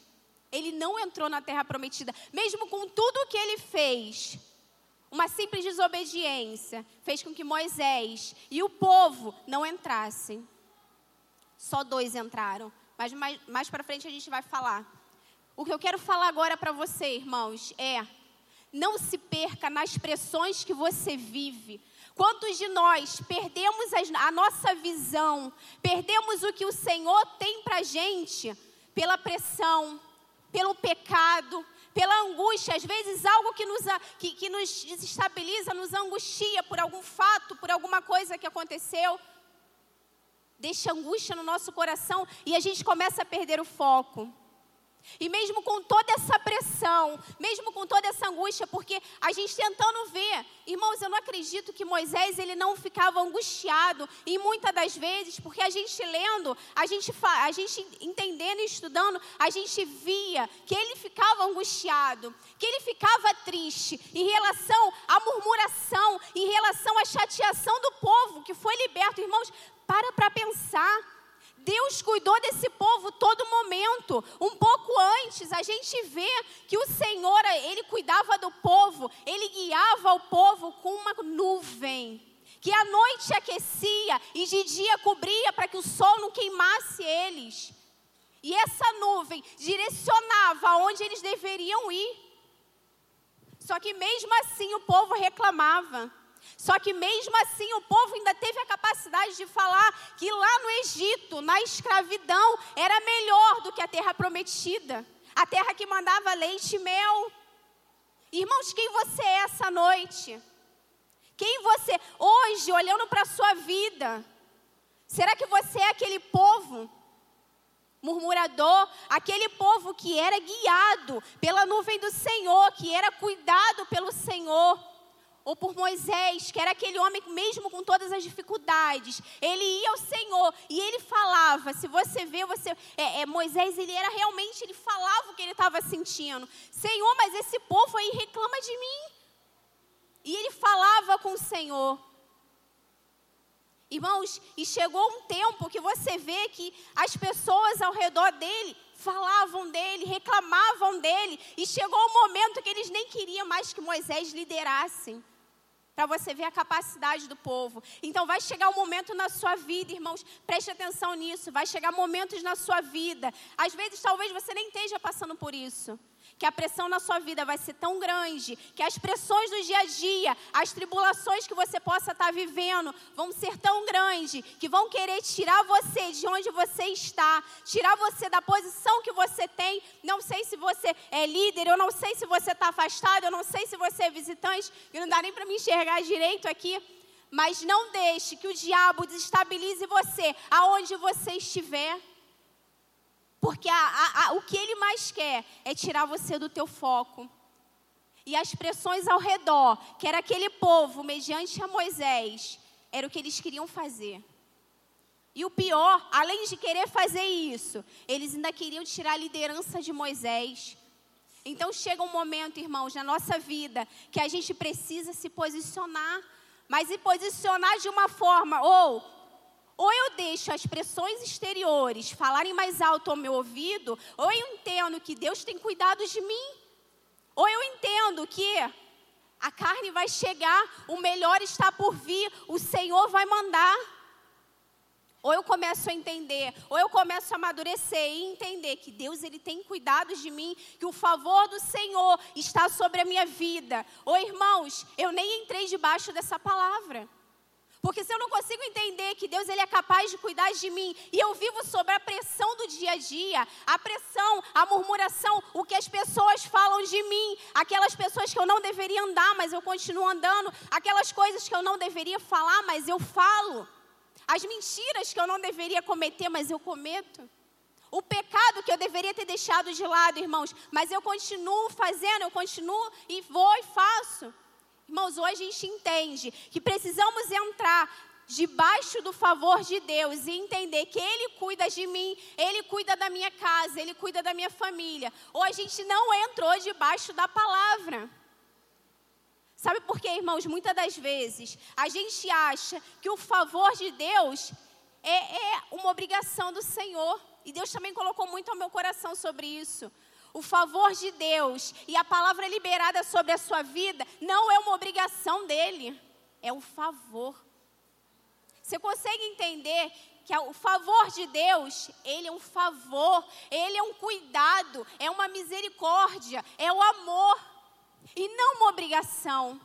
ele não entrou na terra prometida, mesmo com tudo o que ele fez. Uma simples desobediência fez com que Moisés e o povo não entrassem. Só dois entraram, mas mais, mais para frente a gente vai falar. O que eu quero falar agora para você, irmãos, é Não se perca nas pressões que você vive. Quantos de nós perdemos a nossa visão, perdemos o que o Senhor tem para gente pela pressão, pelo pecado, pela angústia, às vezes algo que nos, que, que nos desestabiliza, nos angustia por algum fato, por alguma coisa que aconteceu. Deixa angústia no nosso coração e a gente começa a perder o foco. E mesmo com toda essa pressão, mesmo com toda essa angústia, porque a gente tentando ver, irmãos, eu não acredito que Moisés ele não ficava angustiado, e muitas das vezes, porque a gente lendo, a gente, a gente entendendo e estudando, a gente via que ele ficava angustiado, que ele ficava triste em relação à murmuração, em relação à chateação do povo que foi liberto. Irmãos, para para pensar. Deus cuidou desse povo todo momento. Um pouco antes, a gente vê que o Senhor, ele cuidava do povo, ele guiava o povo com uma nuvem. Que à noite aquecia e de dia cobria para que o sol não queimasse eles. E essa nuvem direcionava aonde eles deveriam ir. Só que mesmo assim o povo reclamava. Só que mesmo assim o povo ainda teve a capacidade de falar que lá no Egito, na escravidão, era melhor do que a terra prometida, a terra que mandava leite e mel. Irmãos, quem você é essa noite? Quem você, hoje, olhando para a sua vida, será que você é aquele povo murmurador, aquele povo que era guiado pela nuvem do Senhor, que era cuidado pelo Senhor? Ou por Moisés, que era aquele homem mesmo com todas as dificuldades, ele ia ao Senhor e ele falava. Se você vê, você é, é, Moisés, ele era realmente, ele falava o que ele estava sentindo. Senhor, mas esse povo aí reclama de mim. E ele falava com o Senhor. Irmãos, e chegou um tempo que você vê que as pessoas ao redor dele falavam dele, reclamavam dele, e chegou um momento que eles nem queriam mais que Moisés liderasse para você ver a capacidade do povo. Então vai chegar um momento na sua vida, irmãos, preste atenção nisso. Vai chegar momentos na sua vida. Às vezes, talvez você nem esteja passando por isso que a pressão na sua vida vai ser tão grande, que as pressões do dia a dia, as tribulações que você possa estar vivendo, vão ser tão grandes, que vão querer tirar você de onde você está, tirar você da posição que você tem. Não sei se você é líder, eu não sei se você está afastado, eu não sei se você é visitante, e não dá nem para me enxergar direito aqui. Mas não deixe que o diabo desestabilize você aonde você estiver. Porque a, a, a, o que ele mais quer é tirar você do teu foco. E as pressões ao redor, que era aquele povo, mediante a Moisés, era o que eles queriam fazer. E o pior, além de querer fazer isso, eles ainda queriam tirar a liderança de Moisés. Então chega um momento, irmãos, na nossa vida, que a gente precisa se posicionar. Mas se posicionar de uma forma, ou ou eu deixo as pressões exteriores falarem mais alto ao meu ouvido, ou eu entendo que Deus tem cuidado de mim, ou eu entendo que a carne vai chegar, o melhor está por vir, o Senhor vai mandar. Ou eu começo a entender, ou eu começo a amadurecer e entender que Deus ele tem cuidado de mim, que o favor do Senhor está sobre a minha vida. Ou irmãos, eu nem entrei debaixo dessa palavra. Porque se eu não consigo entender que Deus ele é capaz de cuidar de mim e eu vivo sob a pressão do dia a dia, a pressão, a murmuração, o que as pessoas falam de mim, aquelas pessoas que eu não deveria andar, mas eu continuo andando, aquelas coisas que eu não deveria falar, mas eu falo, as mentiras que eu não deveria cometer, mas eu cometo. O pecado que eu deveria ter deixado de lado, irmãos, mas eu continuo fazendo, eu continuo e vou e faço. Irmãos, hoje a gente entende que precisamos entrar debaixo do favor de Deus e entender que Ele cuida de mim, Ele cuida da minha casa, Ele cuida da minha família. Ou a gente não entrou debaixo da palavra. Sabe por quê, irmãos? Muitas das vezes a gente acha que o favor de Deus é, é uma obrigação do Senhor. E Deus também colocou muito ao meu coração sobre isso. O favor de Deus e a palavra liberada sobre a sua vida não é uma obrigação dele, é um favor. Você consegue entender que o favor de Deus, ele é um favor, ele é um cuidado, é uma misericórdia, é o amor. e não uma obrigação.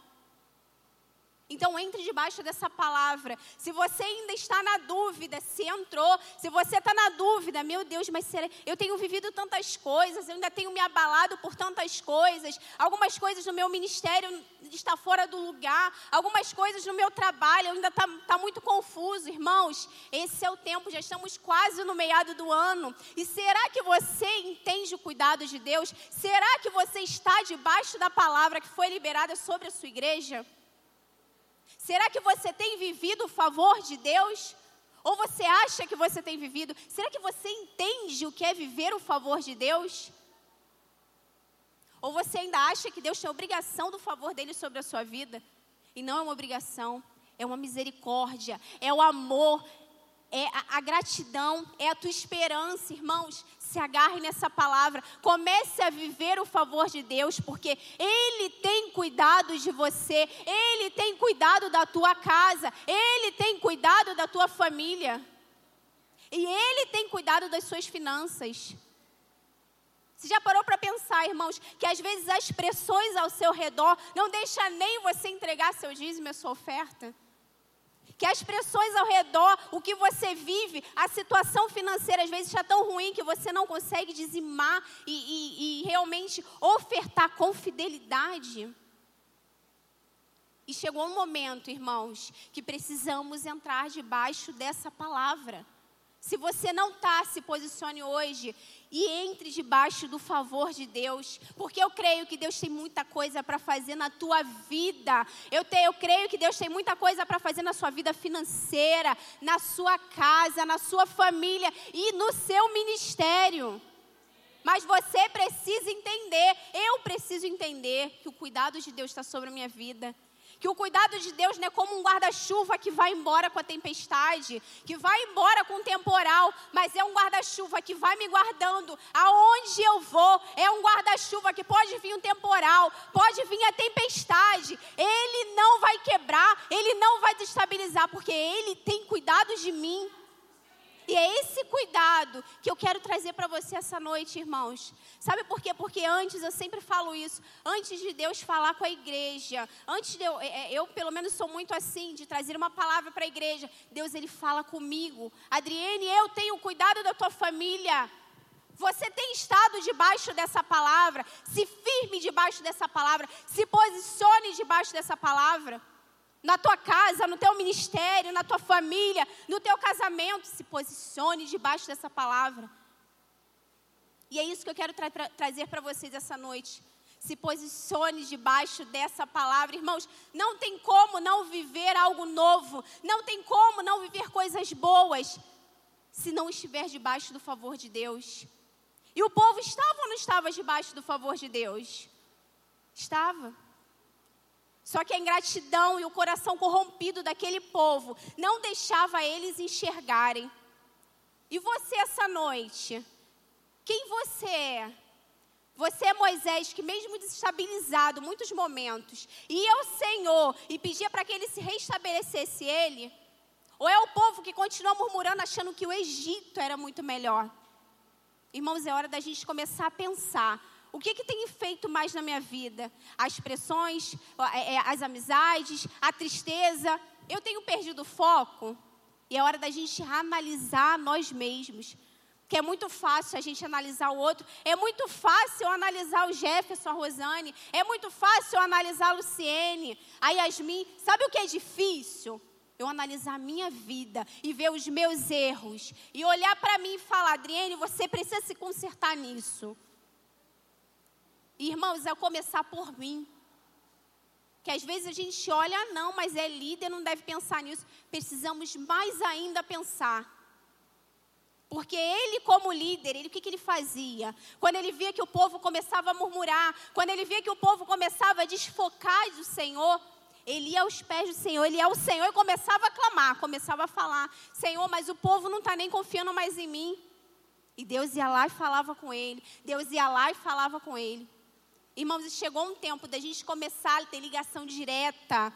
Então entre debaixo dessa palavra. Se você ainda está na dúvida, se entrou, se você está na dúvida, meu Deus, mas será, eu tenho vivido tantas coisas, eu ainda tenho me abalado por tantas coisas, algumas coisas no meu ministério está fora do lugar, algumas coisas no meu trabalho ainda está tá muito confuso, irmãos. Esse é o tempo, já estamos quase no meado do ano. E será que você entende o cuidado de Deus? Será que você está debaixo da palavra que foi liberada sobre a sua igreja? Será que você tem vivido o favor de Deus? Ou você acha que você tem vivido? Será que você entende o que é viver o favor de Deus? Ou você ainda acha que Deus tem obrigação do favor dele sobre a sua vida? E não é uma obrigação, é uma misericórdia, é o amor, é a, a, gratidão, é a tua esperança, irmãos. Se agarre nessa palavra, comece a viver o favor de Deus, porque Ele tem cuidado de você, Ele tem cuidado da tua casa, Ele tem cuidado da tua família, e Ele tem cuidado das suas finanças. Você já parou para pensar, irmãos, que às vezes as pressões ao seu redor não deixam nem você entregar seu dízimo e a sua oferta? Que as pressões ao redor, o que você vive, a situação financeira às vezes está tão ruim que você não consegue dizimar e, e, e realmente ofertar com fidelidade. E chegou um momento, irmãos, que precisamos entrar debaixo dessa palavra. Se você não está, se posicione hoje e entre debaixo do favor de Deus, porque eu creio que Deus tem muita coisa para fazer na tua vida. Eu, te, eu creio que Deus tem muita coisa para fazer na sua vida financeira, na sua casa, na sua família e no seu ministério. Mas você precisa entender, eu preciso entender que o cuidado de Deus está sobre a minha vida que o cuidado de Deus não é como um guarda-chuva que vai embora com a tempestade, que vai embora com o temporal, mas é um guarda-chuva que vai me guardando aonde eu vou. É um guarda-chuva que pode vir um temporal, pode vir a tempestade. Ele não vai quebrar, ele não vai destabilizar, porque ele tem cuidado de mim. E é esse cuidado que eu quero trazer para você essa noite, irmãos. Sabe por quê? Porque antes, eu sempre falo isso, antes de Deus falar com a igreja, antes de eu, é, é, eu pelo menos sou muito assim, de trazer uma palavra para a igreja, Deus ele fala comigo. Adriene, eu tenho cuidado da tua família. Você tem estado debaixo dessa palavra, se firme debaixo dessa palavra, se posicione debaixo dessa palavra na tua casa, no teu ministério, na tua família, no teu casamento, se posicione debaixo dessa palavra. E é isso que eu quero tra tra trazer para vocês essa noite. Se posicione debaixo dessa palavra, irmãos. Não tem como não viver algo novo, não tem como não viver coisas boas, se não estiver debaixo do favor de Deus. E o povo estava ou não estava debaixo do favor de Deus? Estava. Só que a ingratidão e o coração corrompido daquele povo não deixava eles enxergarem. E você essa noite, quem você é? Você é Moisés que mesmo desestabilizado muitos momentos, ia ao Senhor e pedia para que ele se restabelecesse ele? Ou é o povo que continua murmurando achando que o Egito era muito melhor? Irmãos, é hora da gente começar a pensar o que, que tem feito mais na minha vida? As pressões, é, é, as amizades, a tristeza. Eu tenho perdido o foco? E é hora da gente analisar nós mesmos. Que é muito fácil a gente analisar o outro. É muito fácil analisar o Jefferson, a Rosane. É muito fácil analisar a Luciene, a Yasmin. Sabe o que é difícil? eu analisar a minha vida e ver os meus erros e olhar para mim e falar, Adriene, você precisa se consertar nisso. Irmãos, é começar por mim. Que às vezes a gente olha, não, mas é líder, não deve pensar nisso. Precisamos mais ainda pensar. Porque ele, como líder, ele, o que, que ele fazia? Quando ele via que o povo começava a murmurar, quando ele via que o povo começava a desfocar do Senhor, ele ia aos pés do Senhor, ele ia ao Senhor e começava a clamar, começava a falar: Senhor, mas o povo não está nem confiando mais em mim. E Deus ia lá e falava com ele, Deus ia lá e falava com ele. Irmãos, chegou um tempo da gente começar a ter ligação direta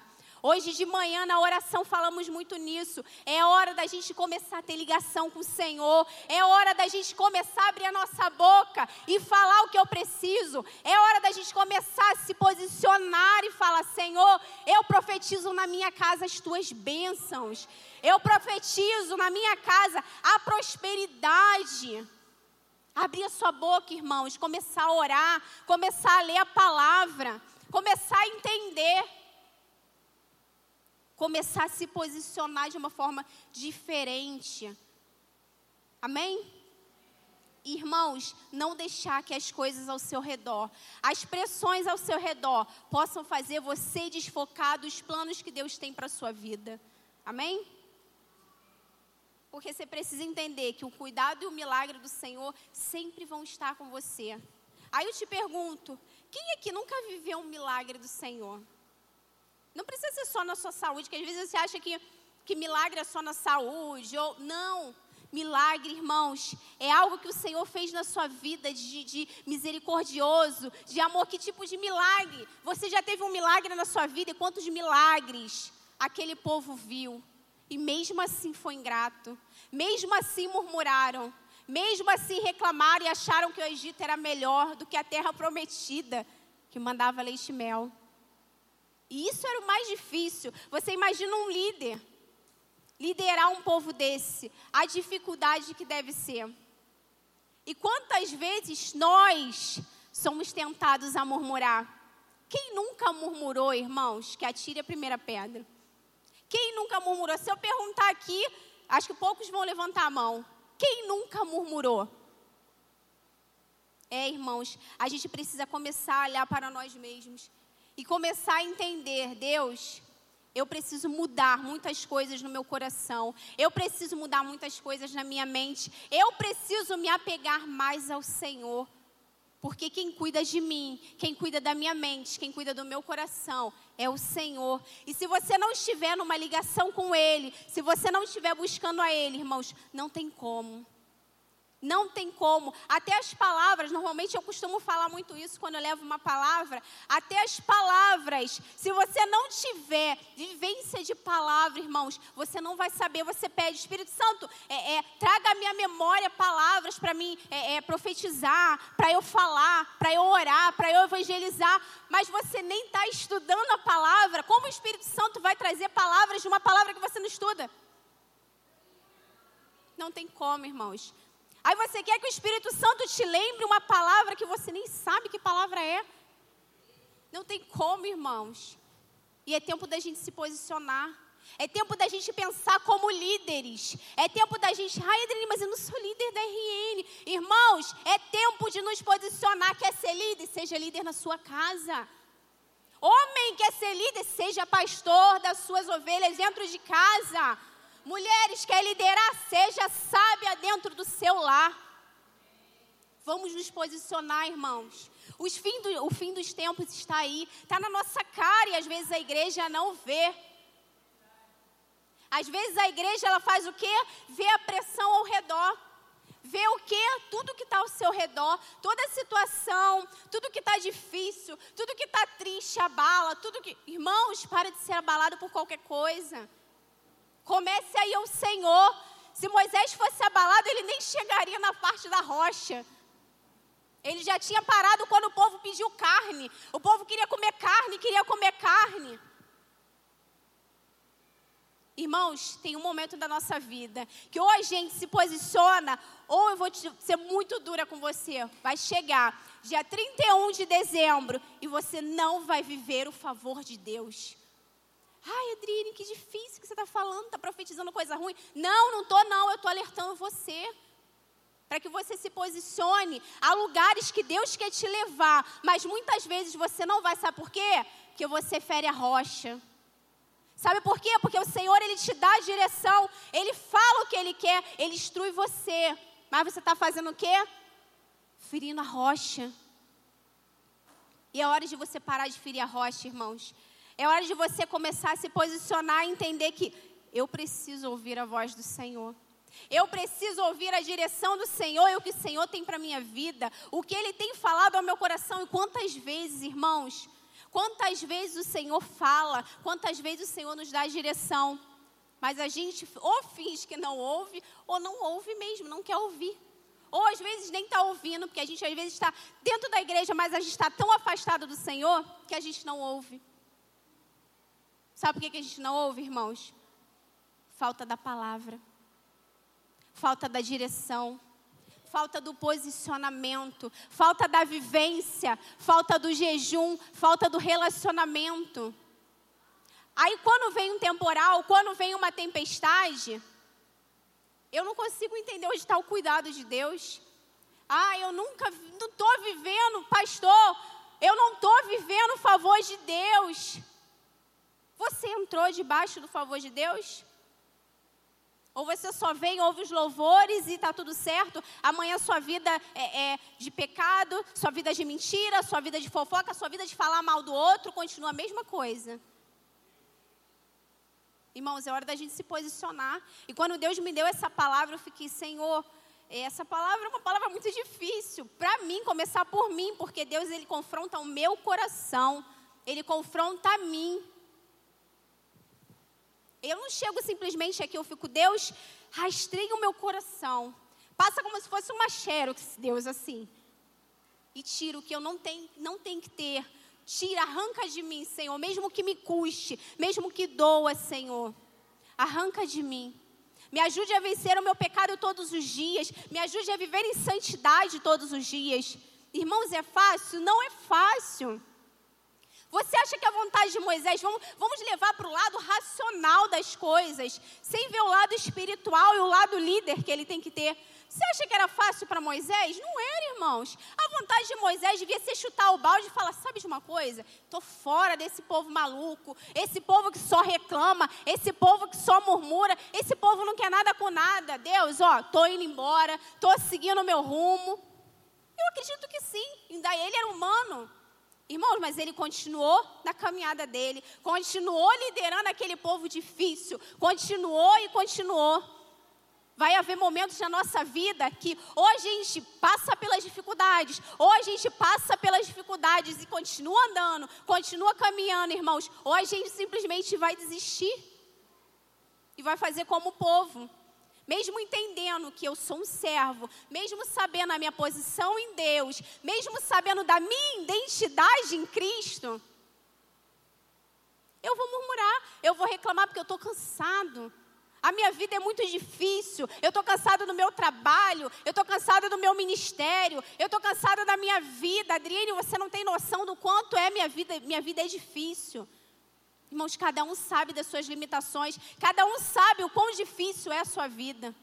Hoje de manhã na oração falamos muito nisso. É hora da gente começar a ter ligação com o Senhor. É hora da gente começar a abrir a nossa boca e falar o que eu preciso. É hora da gente começar a se posicionar e falar: Senhor, eu profetizo na minha casa as tuas bênçãos. Eu profetizo na minha casa a prosperidade. Abrir a sua boca, irmãos, começar a orar, começar a ler a palavra, começar a entender começar a se posicionar de uma forma diferente. Amém? Irmãos, não deixar que as coisas ao seu redor, as pressões ao seu redor, possam fazer você desfocar dos planos que Deus tem para a sua vida. Amém? Porque você precisa entender que o cuidado e o milagre do Senhor sempre vão estar com você. Aí eu te pergunto: quem aqui nunca viveu um milagre do Senhor? Não precisa ser só na sua saúde, que às vezes você acha que, que milagre é só na saúde. Ou, não, milagre, irmãos, é algo que o Senhor fez na sua vida de, de, misericordioso, de amor. Que tipo de milagre? Você já teve um milagre na sua vida e quantos milagres aquele povo viu? E mesmo assim foi ingrato, mesmo assim murmuraram, mesmo assim reclamaram e acharam que o Egito era melhor do que a terra prometida, que mandava leite e mel. E isso era o mais difícil. Você imagina um líder, liderar um povo desse, a dificuldade que deve ser. E quantas vezes nós somos tentados a murmurar? Quem nunca murmurou, irmãos, que atire a primeira pedra? Quem nunca murmurou? Se eu perguntar aqui, acho que poucos vão levantar a mão. Quem nunca murmurou? É, irmãos, a gente precisa começar a olhar para nós mesmos e começar a entender, Deus, eu preciso mudar muitas coisas no meu coração. Eu preciso mudar muitas coisas na minha mente. Eu preciso me apegar mais ao Senhor. Porque quem cuida de mim, quem cuida da minha mente, quem cuida do meu coração é o Senhor. E se você não estiver numa ligação com Ele, se você não estiver buscando a Ele, irmãos, não tem como. Não tem como. Até as palavras, normalmente eu costumo falar muito isso quando eu levo uma palavra. Até as palavras, se você não tiver vivência de palavra, irmãos, você não vai saber. Você pede, Espírito Santo, é, é, traga à minha memória palavras para mim é, é profetizar, para eu falar, para eu orar, para eu evangelizar. Mas você nem está estudando a palavra. Como o Espírito Santo vai trazer palavras de uma palavra que você não estuda? Não tem como, irmãos. Aí você quer que o Espírito Santo te lembre uma palavra que você nem sabe que palavra é. Não tem como, irmãos. E é tempo da gente se posicionar. É tempo da gente pensar como líderes. É tempo da gente, ai, Adriane, mas eu não sou líder da RN. Irmãos, é tempo de nos posicionar. Quer ser líder? Seja líder na sua casa. Homem quer ser líder? Seja pastor das suas ovelhas dentro de casa. Mulheres, quer liderar? Seja sábia dentro do seu lar. Vamos nos posicionar, irmãos. Fim do, o fim dos tempos está aí, está na nossa cara e às vezes a igreja não vê. Às vezes a igreja ela faz o quê? Vê a pressão ao redor. Vê o quê? Tudo que está ao seu redor, toda a situação, tudo que está difícil, tudo que está triste, abala, tudo que. Irmãos, para de ser abalado por qualquer coisa. Comece aí ao Senhor. Se Moisés fosse abalado, ele nem chegaria na parte da rocha. Ele já tinha parado quando o povo pediu carne. O povo queria comer carne, queria comer carne. Irmãos, tem um momento da nossa vida que ou a gente se posiciona, ou eu vou ser muito dura com você. Vai chegar dia 31 de dezembro e você não vai viver o favor de Deus. Ai, Adriane, que difícil que você está falando, está profetizando coisa ruim. Não, não estou não, eu estou alertando você. Para que você se posicione a lugares que Deus quer te levar. Mas muitas vezes você não vai, sabe por quê? Porque você fere a rocha. Sabe por quê? Porque o Senhor, Ele te dá a direção. Ele fala o que Ele quer, Ele instrui você. Mas você está fazendo o quê? Ferindo a rocha. E é hora de você parar de ferir a rocha, irmãos. É hora de você começar a se posicionar e entender que eu preciso ouvir a voz do Senhor. Eu preciso ouvir a direção do Senhor e o que o Senhor tem para minha vida, o que Ele tem falado ao meu coração e quantas vezes, irmãos, Quantas vezes o Senhor fala, quantas vezes o Senhor nos dá direção. Mas a gente ou finge que não ouve, ou não ouve mesmo, não quer ouvir. Ou às vezes nem está ouvindo, porque a gente às vezes está dentro da igreja, mas a gente está tão afastado do Senhor que a gente não ouve. Sabe por que a gente não ouve, irmãos? Falta da palavra, falta da direção, falta do posicionamento, falta da vivência, falta do jejum, falta do relacionamento. Aí quando vem um temporal, quando vem uma tempestade, eu não consigo entender onde está o cuidado de Deus. Ah, eu nunca, não estou vivendo, pastor, eu não estou vivendo o favor de Deus. Você entrou debaixo do favor de Deus? Ou você só vem, ouve os louvores e está tudo certo? Amanhã sua vida é, é, de pecado, sua vida de mentira, sua vida de fofoca, sua vida de falar mal do outro continua a mesma coisa. Irmãos, é hora da gente se posicionar. E quando Deus me deu essa palavra, eu fiquei, Senhor, essa palavra é uma palavra muito difícil para mim, começar por mim, porque Deus ele confronta o meu coração, ele confronta a mim. Eu não chego simplesmente aqui, eu fico, Deus, rastreia o meu coração. Passa como se fosse uma xerox, Deus, assim. E tira o que eu não tenho, não tenho que ter. Tira, arranca de mim, Senhor, mesmo que me custe, mesmo que doa, Senhor. Arranca de mim. Me ajude a vencer o meu pecado todos os dias. Me ajude a viver em santidade todos os dias. Irmãos, é fácil? Não é fácil. Você acha que a vontade de Moisés, vamos, vamos levar para o lado racional das coisas, sem ver o lado espiritual e o lado líder que ele tem que ter. Você acha que era fácil para Moisés? Não era, irmãos. A vontade de Moisés devia ser chutar o balde e falar: sabe de uma coisa? Estou fora desse povo maluco, esse povo que só reclama, esse povo que só murmura, esse povo não quer nada com nada. Deus, ó, estou indo embora, estou seguindo o meu rumo. Eu acredito que sim, ainda ele era humano. Irmãos, mas ele continuou na caminhada dele, continuou liderando aquele povo difícil, continuou e continuou. Vai haver momentos na nossa vida que ou a gente passa pelas dificuldades, ou a gente passa pelas dificuldades e continua andando, continua caminhando, irmãos, ou a gente simplesmente vai desistir e vai fazer como o povo mesmo entendendo que eu sou um servo, mesmo sabendo a minha posição em Deus, mesmo sabendo da minha identidade em Cristo, eu vou murmurar, eu vou reclamar porque eu estou cansado. A minha vida é muito difícil. Eu estou cansada do meu trabalho. Eu estou cansada do meu ministério. Eu estou cansada da minha vida. Adriane, você não tem noção do quanto é minha vida. Minha vida é difícil. Irmãos, cada um sabe das suas limitações, cada um sabe o quão difícil é a sua vida.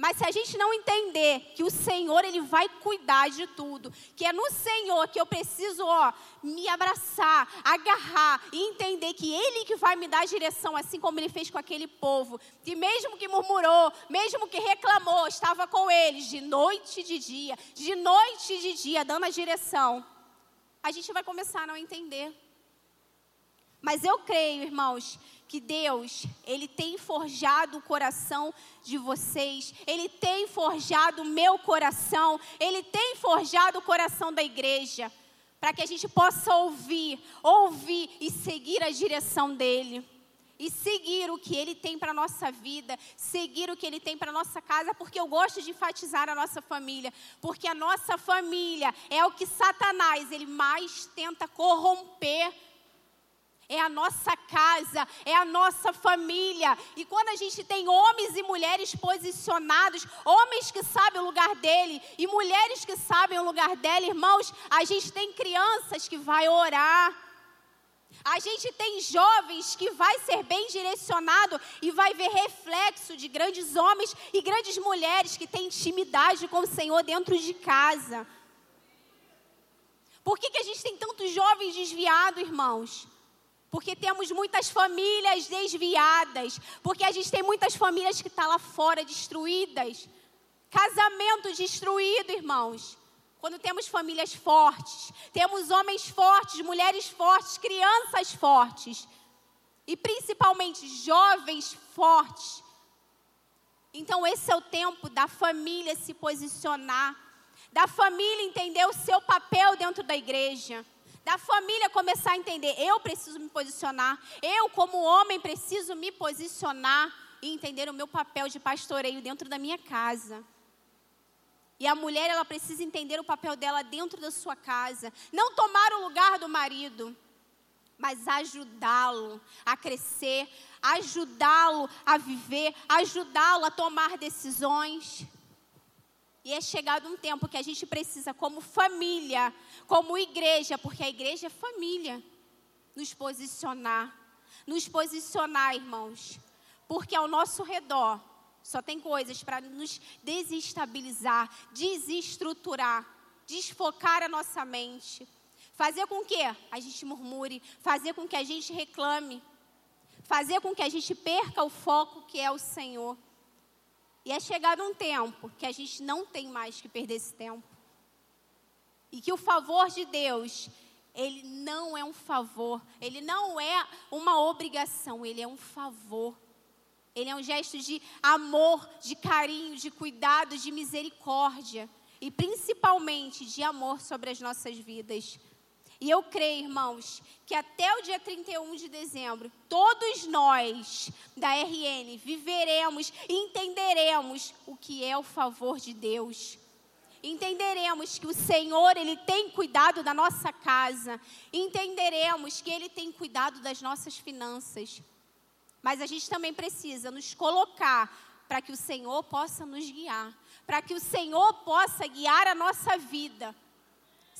Mas se a gente não entender que o Senhor ele vai cuidar de tudo, que é no Senhor que eu preciso, ó, me abraçar, agarrar e entender que ele que vai me dar a direção, assim como ele fez com aquele povo, que mesmo que murmurou, mesmo que reclamou, estava com eles de noite e de dia, de noite e de dia, dando a direção. A gente vai começar a não entender. Mas eu creio, irmãos, que Deus, Ele tem forjado o coração de vocês, Ele tem forjado o meu coração, Ele tem forjado o coração da igreja, para que a gente possa ouvir, ouvir e seguir a direção dEle. E seguir o que Ele tem para a nossa vida, seguir o que Ele tem para a nossa casa, porque eu gosto de enfatizar a nossa família, porque a nossa família é o que Satanás ele mais tenta corromper é a nossa casa, é a nossa família. E quando a gente tem homens e mulheres posicionados, homens que sabem o lugar dele e mulheres que sabem o lugar dela, irmãos, a gente tem crianças que vai orar. A gente tem jovens que vai ser bem direcionado e vai ver reflexo de grandes homens e grandes mulheres que têm intimidade com o Senhor dentro de casa. Por que, que a gente tem tantos jovens desviados, irmãos? Porque temos muitas famílias desviadas. Porque a gente tem muitas famílias que estão tá lá fora destruídas. Casamento destruído, irmãos. Quando temos famílias fortes, temos homens fortes, mulheres fortes, crianças fortes. E principalmente jovens fortes. Então, esse é o tempo da família se posicionar, da família entender o seu papel dentro da igreja da família começar a entender: eu preciso me posicionar, eu, como homem, preciso me posicionar e entender o meu papel de pastoreio dentro da minha casa. E a mulher, ela precisa entender o papel dela dentro da sua casa. Não tomar o lugar do marido, mas ajudá-lo a crescer, ajudá-lo a viver, ajudá-lo a tomar decisões. E é chegado um tempo que a gente precisa, como família, como igreja, porque a igreja é família, nos posicionar. Nos posicionar, irmãos. Porque ao nosso redor só tem coisas para nos desestabilizar, desestruturar, desfocar a nossa mente. Fazer com que a gente murmure, fazer com que a gente reclame, fazer com que a gente perca o foco que é o Senhor. E é chegado um tempo que a gente não tem mais que perder esse tempo. E que o favor de Deus, ele não é um favor, ele não é uma obrigação, ele é um favor. Ele é um gesto de amor, de carinho, de cuidado, de misericórdia e principalmente de amor sobre as nossas vidas. E eu creio, irmãos, que até o dia 31 de dezembro, todos nós da RN viveremos e entenderemos o que é o favor de Deus. Entenderemos que o Senhor, Ele tem cuidado da nossa casa. Entenderemos que Ele tem cuidado das nossas finanças. Mas a gente também precisa nos colocar para que o Senhor possa nos guiar. Para que o Senhor possa guiar a nossa vida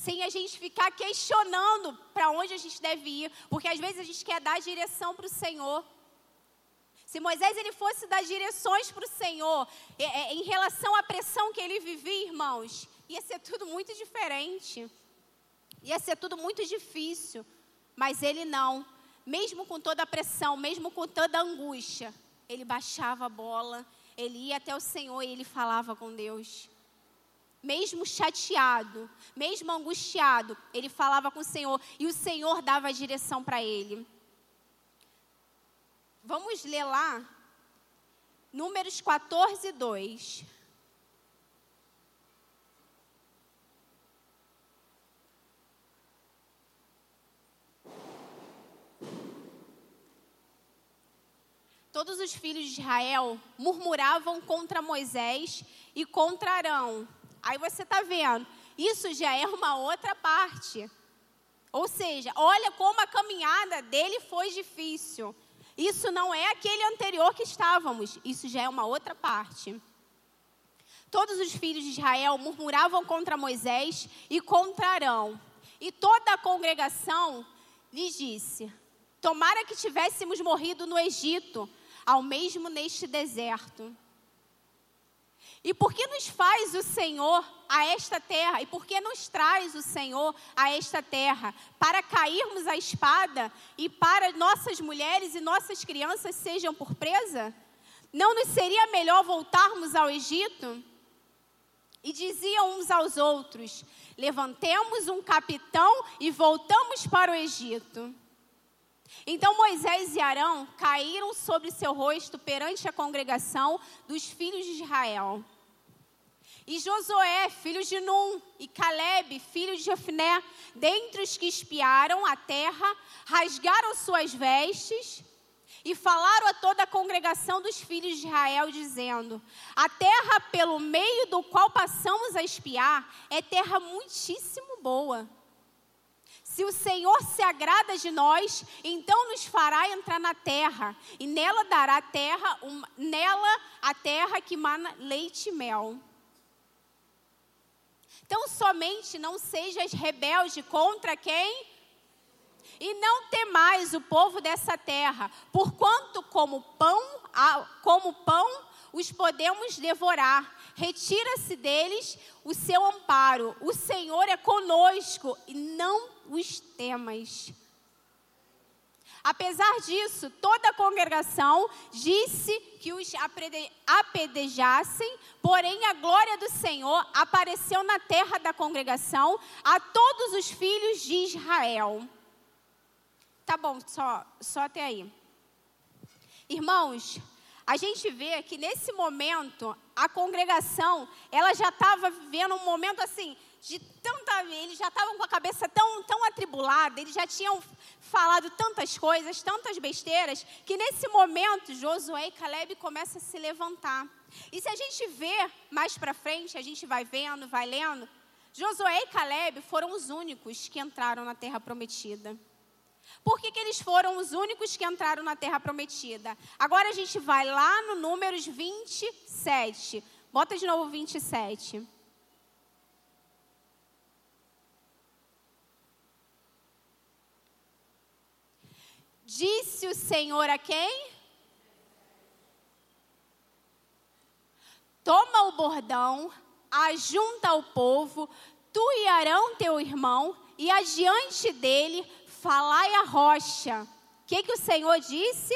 sem a gente ficar questionando para onde a gente deve ir, porque às vezes a gente quer dar direção para o Senhor. Se Moisés ele fosse dar direções para o Senhor é, é, em relação à pressão que ele vivia, irmãos, ia ser tudo muito diferente. Ia ser tudo muito difícil. Mas ele não. Mesmo com toda a pressão, mesmo com toda a angústia, ele baixava a bola, ele ia até o Senhor e ele falava com Deus mesmo chateado, mesmo angustiado, ele falava com o Senhor e o Senhor dava a direção para ele. Vamos ler lá, Números 14, 2. Todos os filhos de Israel murmuravam contra Moisés e contra Arão Aí você está vendo, isso já é uma outra parte. Ou seja, olha como a caminhada dele foi difícil. Isso não é aquele anterior que estávamos, isso já é uma outra parte. Todos os filhos de Israel murmuravam contra Moisés e contra Arão. E toda a congregação lhes disse: Tomara que tivéssemos morrido no Egito, ao mesmo neste deserto. E por que nos faz o Senhor a esta terra? E por que nos traz o Senhor a esta terra? Para cairmos a espada e para nossas mulheres e nossas crianças sejam por presa? Não nos seria melhor voltarmos ao Egito? E diziam uns aos outros: Levantemos um capitão e voltamos para o Egito. Então Moisés e Arão caíram sobre seu rosto perante a congregação dos filhos de Israel. E Josué, filho de Num, e Caleb, filho de Jefné, dentre os que espiaram a terra, rasgaram suas vestes e falaram a toda a congregação dos filhos de Israel, dizendo: A terra pelo meio do qual passamos a espiar é terra muitíssimo boa. Se o Senhor se agrada de nós, então nos fará entrar na terra, e nela dará terra, nela a terra que mana leite e mel. Então somente não sejas rebelde contra quem? E não temais o povo dessa terra, porquanto como pão, como pão os podemos devorar. Retira-se deles o seu amparo. O Senhor é conosco e não os temas. Apesar disso, toda a congregação disse que os apedejassem, porém a glória do Senhor apareceu na terra da congregação a todos os filhos de Israel. Tá bom, só, só até aí. Irmãos, a gente vê que nesse momento a congregação, ela já estava vivendo um momento assim de tanta. Eles já estavam com a cabeça tão, tão atribulada, eles já tinham falado tantas coisas, tantas besteiras, que nesse momento Josué e Caleb começam a se levantar. E se a gente vê mais para frente, a gente vai vendo, vai lendo, Josué e Caleb foram os únicos que entraram na terra prometida. Por que, que eles foram os únicos que entraram na terra prometida? Agora a gente vai lá no Números 27. Bota de novo 27. Disse o Senhor a quem? Toma o bordão, ajunta o povo, tu e Arão, teu irmão, e adiante dele falai a rocha. O que, que o Senhor disse?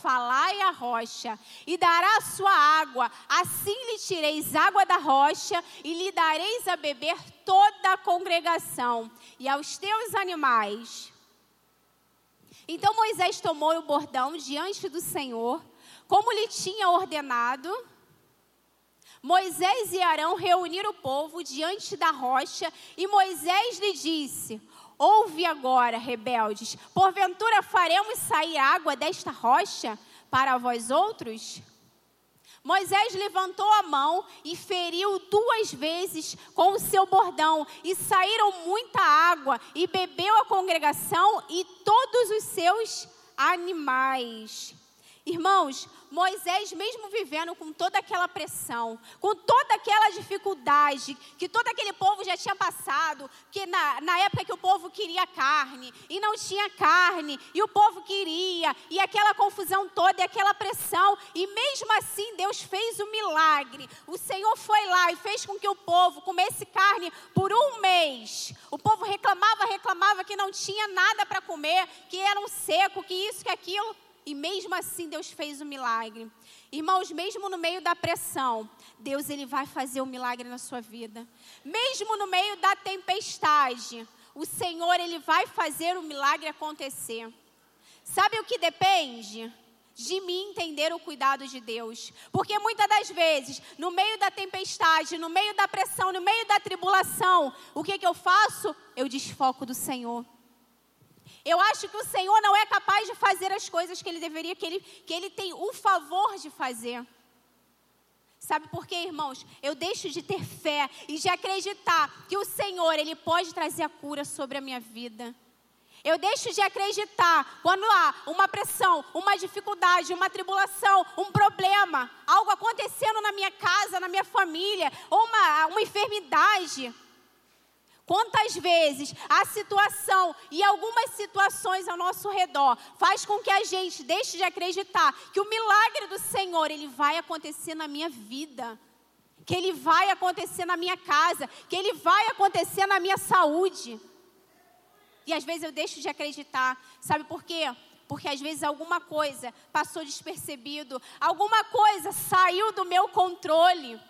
Falai a rocha, e dará a sua água, assim lhe tireis água da rocha, e lhe dareis a beber toda a congregação, e aos teus animais. Então Moisés tomou o bordão diante do Senhor, como lhe tinha ordenado. Moisés e Arão reuniram o povo diante da rocha, e Moisés lhe disse: Ouve agora, rebeldes, porventura faremos sair água desta rocha para vós outros? Moisés levantou a mão e feriu duas vezes com o seu bordão, e saíram muita água, e bebeu a congregação e todos os seus animais. Irmãos, Moisés, mesmo vivendo com toda aquela pressão, com toda aquela dificuldade que todo aquele povo já tinha passado, que na, na época que o povo queria carne e não tinha carne, e o povo queria, e aquela confusão toda e aquela pressão, e mesmo assim Deus fez o um milagre. O Senhor foi lá e fez com que o povo comesse carne por um mês. O povo reclamava, reclamava que não tinha nada para comer, que era um seco, que isso, que aquilo. E mesmo assim Deus fez o um milagre. Irmãos, mesmo no meio da pressão, Deus ele vai fazer um milagre na sua vida. Mesmo no meio da tempestade, o Senhor ele vai fazer o milagre acontecer. Sabe o que depende? De mim entender o cuidado de Deus. Porque muitas das vezes, no meio da tempestade, no meio da pressão, no meio da tribulação, o que, que eu faço? Eu desfoco do Senhor. Eu acho que o Senhor não é capaz de fazer as coisas que ele deveria, que ele, que ele tem o favor de fazer. Sabe por quê, irmãos? Eu deixo de ter fé e de acreditar que o Senhor, Ele pode trazer a cura sobre a minha vida. Eu deixo de acreditar quando há uma pressão, uma dificuldade, uma tribulação, um problema, algo acontecendo na minha casa, na minha família, uma, uma enfermidade. Quantas vezes a situação e algumas situações ao nosso redor faz com que a gente deixe de acreditar que o milagre do Senhor ele vai acontecer na minha vida, que ele vai acontecer na minha casa, que ele vai acontecer na minha saúde. E às vezes eu deixo de acreditar, sabe por quê? Porque às vezes alguma coisa passou despercebido, alguma coisa saiu do meu controle.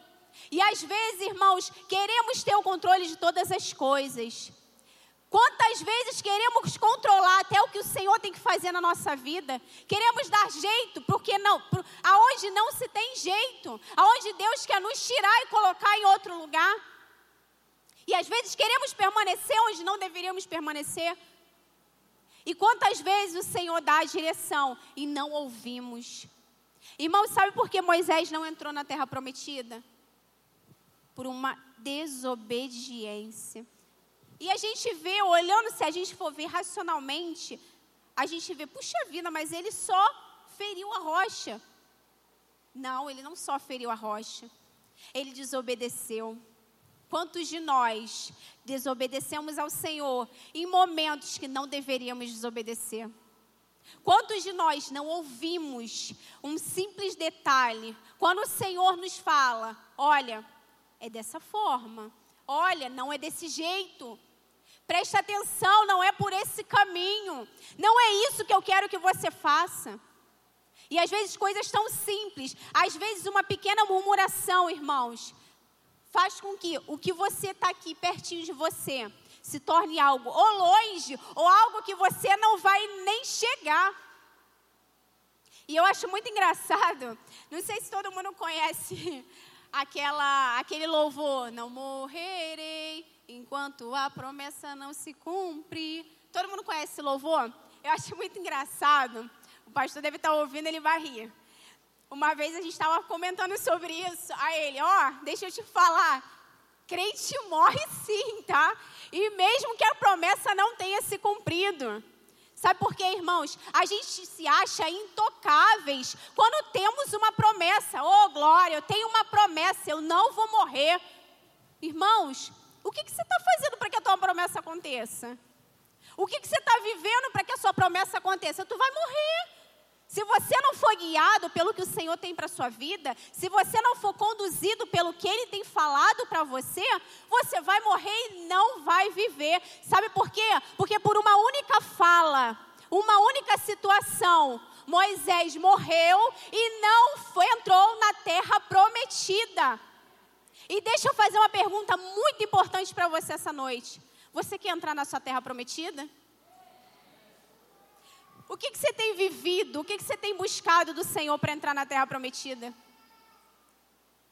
E às vezes, irmãos, queremos ter o controle de todas as coisas. Quantas vezes queremos controlar até o que o Senhor tem que fazer na nossa vida? Queremos dar jeito, porque não, aonde não se tem jeito, aonde Deus quer nos tirar e colocar em outro lugar. E às vezes queremos permanecer onde não deveríamos permanecer. E quantas vezes o Senhor dá a direção e não ouvimos? Irmãos, sabe por que Moisés não entrou na terra prometida? Por uma desobediência. E a gente vê, olhando, se a gente for ver racionalmente, a gente vê, puxa vida, mas ele só feriu a rocha. Não, ele não só feriu a rocha, ele desobedeceu. Quantos de nós desobedecemos ao Senhor em momentos que não deveríamos desobedecer? Quantos de nós não ouvimos um simples detalhe quando o Senhor nos fala: olha, é dessa forma. Olha, não é desse jeito. Preste atenção, não é por esse caminho. Não é isso que eu quero que você faça. E às vezes coisas tão simples, às vezes uma pequena murmuração, irmãos, faz com que o que você está aqui pertinho de você se torne algo ou longe, ou algo que você não vai nem chegar. E eu acho muito engraçado, não sei se todo mundo conhece aquela, aquele louvor, não morrerei enquanto a promessa não se cumpre. Todo mundo conhece esse louvor? Eu acho muito engraçado. O pastor deve estar ouvindo, ele vai rir. Uma vez a gente estava comentando sobre isso. A ele, ó, oh, deixa eu te falar. Crente morre sim, tá? E mesmo que a promessa não tenha se cumprido. Sabe por quê, irmãos? A gente se acha intocáveis quando temos uma promessa. Oh, glória, eu tenho uma promessa, eu não vou morrer. Irmãos, o que, que você está fazendo para que a tua promessa aconteça? O que, que você está vivendo para que a sua promessa aconteça? Tu vai morrer. Se você não for guiado pelo que o Senhor tem para a sua vida, se você não for conduzido pelo que Ele tem falado para você, você vai morrer e não vai viver. Sabe por quê? Porque por uma única fala, uma única situação, Moisés morreu e não foi, entrou na terra prometida. E deixa eu fazer uma pergunta muito importante para você essa noite. Você quer entrar na sua terra prometida? O que, que você tem vivido? O que, que você tem buscado do Senhor para entrar na terra prometida?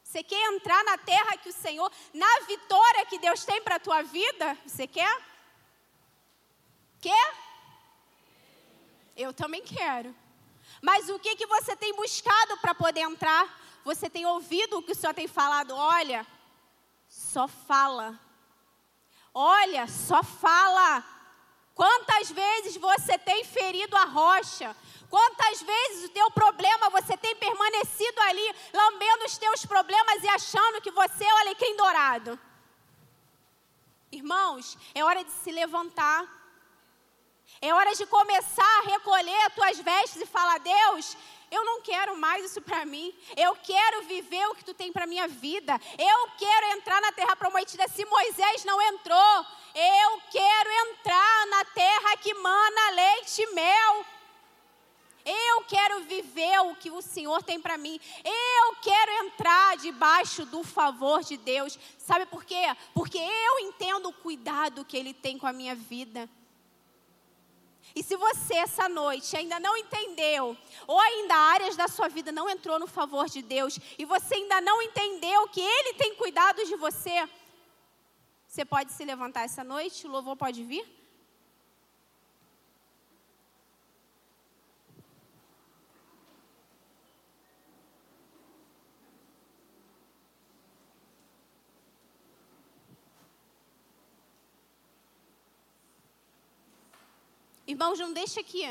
Você quer entrar na terra que o Senhor, na vitória que Deus tem para a tua vida? Você quer? Quer? Eu também quero. Mas o que, que você tem buscado para poder entrar? Você tem ouvido o que o Senhor tem falado? Olha, só fala. Olha, só fala. Quantas vezes você tem ferido a rocha? Quantas vezes o teu problema você tem permanecido ali, lambendo os teus problemas e achando que você é o alecrim dourado? Irmãos, é hora de se levantar. É hora de começar a recolher as tuas vestes e falar: Deus, eu não quero mais isso para mim. Eu quero viver o que tu tem para minha vida. Eu quero entrar na terra prometida. Se Moisés não entrou, eu quero entrar na terra que mana leite e mel. Eu quero viver o que o Senhor tem para mim. Eu quero entrar debaixo do favor de Deus. Sabe por quê? Porque eu entendo o cuidado que Ele tem com a minha vida. E se você essa noite ainda não entendeu, ou ainda áreas da sua vida não entrou no favor de Deus, e você ainda não entendeu que Ele tem cuidado de você, você pode se levantar essa noite, o louvor pode vir? Irmãos, não deixe aqui.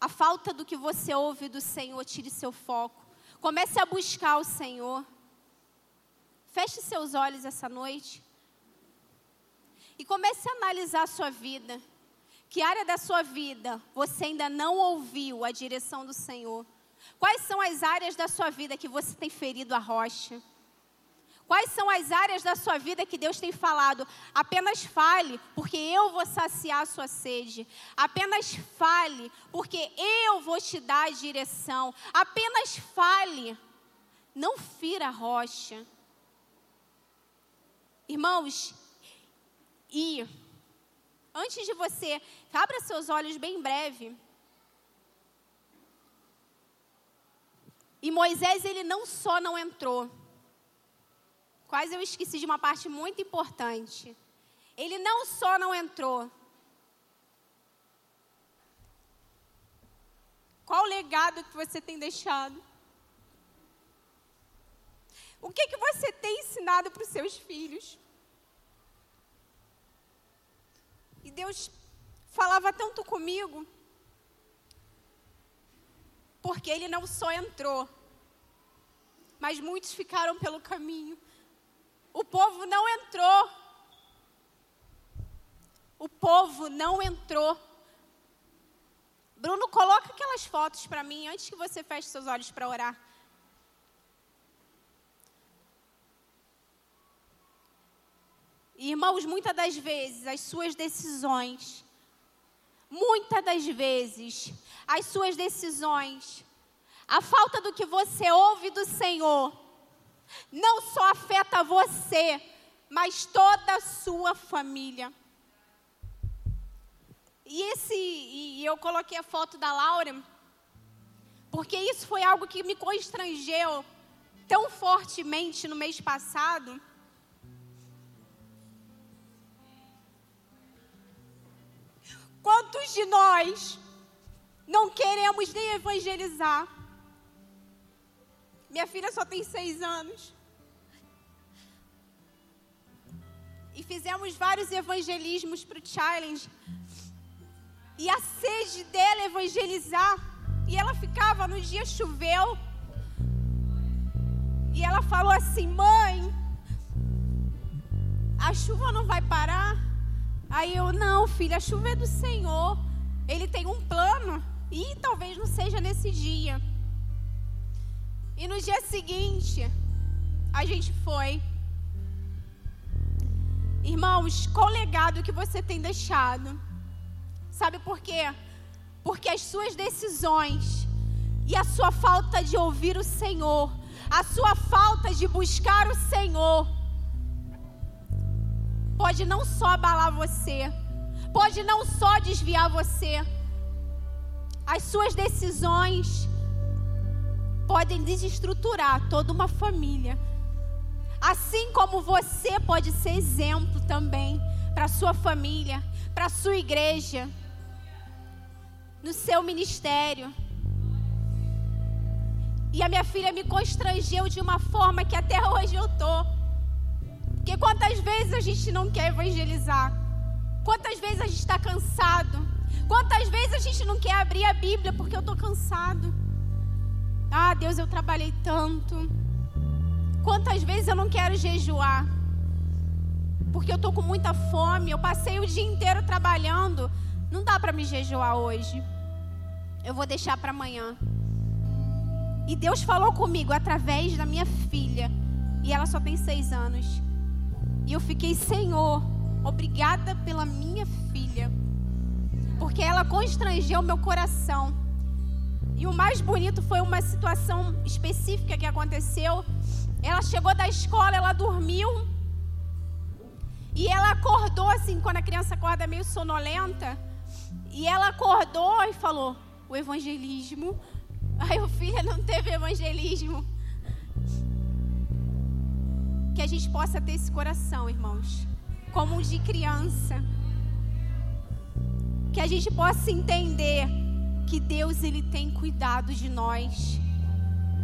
A falta do que você ouve do Senhor tire seu foco. Comece a buscar o Senhor. Feche seus olhos essa noite. E comece a analisar a sua vida. Que área da sua vida você ainda não ouviu a direção do Senhor? Quais são as áreas da sua vida que você tem ferido a rocha? Quais são as áreas da sua vida que Deus tem falado? Apenas fale, porque eu vou saciar a sua sede. Apenas fale, porque eu vou te dar a direção. Apenas fale. Não fira a rocha. Irmãos, e antes de você, abra seus olhos bem breve. E Moisés, ele não só não entrou, Quase eu esqueci de uma parte muito importante. Ele não só não entrou. Qual o legado que você tem deixado? O que, que você tem ensinado para os seus filhos? E Deus falava tanto comigo, porque Ele não só entrou, mas muitos ficaram pelo caminho. O povo não entrou. O povo não entrou. Bruno, coloca aquelas fotos para mim antes que você feche seus olhos para orar. Irmãos, muitas das vezes as suas decisões, muitas das vezes as suas decisões, a falta do que você ouve do Senhor, não só afeta você, mas toda a sua família. E esse, e eu coloquei a foto da Laura, porque isso foi algo que me constrangeu tão fortemente no mês passado. Quantos de nós não queremos nem evangelizar? Minha filha só tem seis anos. E fizemos vários evangelismos para o challenge. E a sede dela evangelizar. E ela ficava, no dia choveu. E ela falou assim: Mãe, a chuva não vai parar? Aí eu, não, filha, a chuva é do Senhor. Ele tem um plano. E talvez não seja nesse dia. E no dia seguinte, a gente foi. Irmãos, qual legado que você tem deixado? Sabe por quê? Porque as suas decisões e a sua falta de ouvir o Senhor, a sua falta de buscar o Senhor, pode não só abalar você, pode não só desviar você, as suas decisões podem desestruturar toda uma família. Assim como você pode ser exemplo também para sua família, para sua igreja, no seu ministério. E a minha filha me constrangeu de uma forma que até hoje eu tô. Porque quantas vezes a gente não quer evangelizar? Quantas vezes a gente está cansado? Quantas vezes a gente não quer abrir a Bíblia porque eu estou cansado? Ah, Deus, eu trabalhei tanto. Quantas vezes eu não quero jejuar? Porque eu estou com muita fome. Eu passei o dia inteiro trabalhando. Não dá para me jejuar hoje. Eu vou deixar para amanhã. E Deus falou comigo através da minha filha. E ela só tem seis anos. E eu fiquei, Senhor, obrigada pela minha filha. Porque ela constrangeu meu coração. E o mais bonito foi uma situação específica que aconteceu. Ela chegou da escola, ela dormiu. E ela acordou assim, quando a criança acorda meio sonolenta. E ela acordou e falou: O evangelismo. Aí o filho não teve evangelismo. Que a gente possa ter esse coração, irmãos, como de criança. Que a gente possa entender que Deus ele tem cuidado de nós.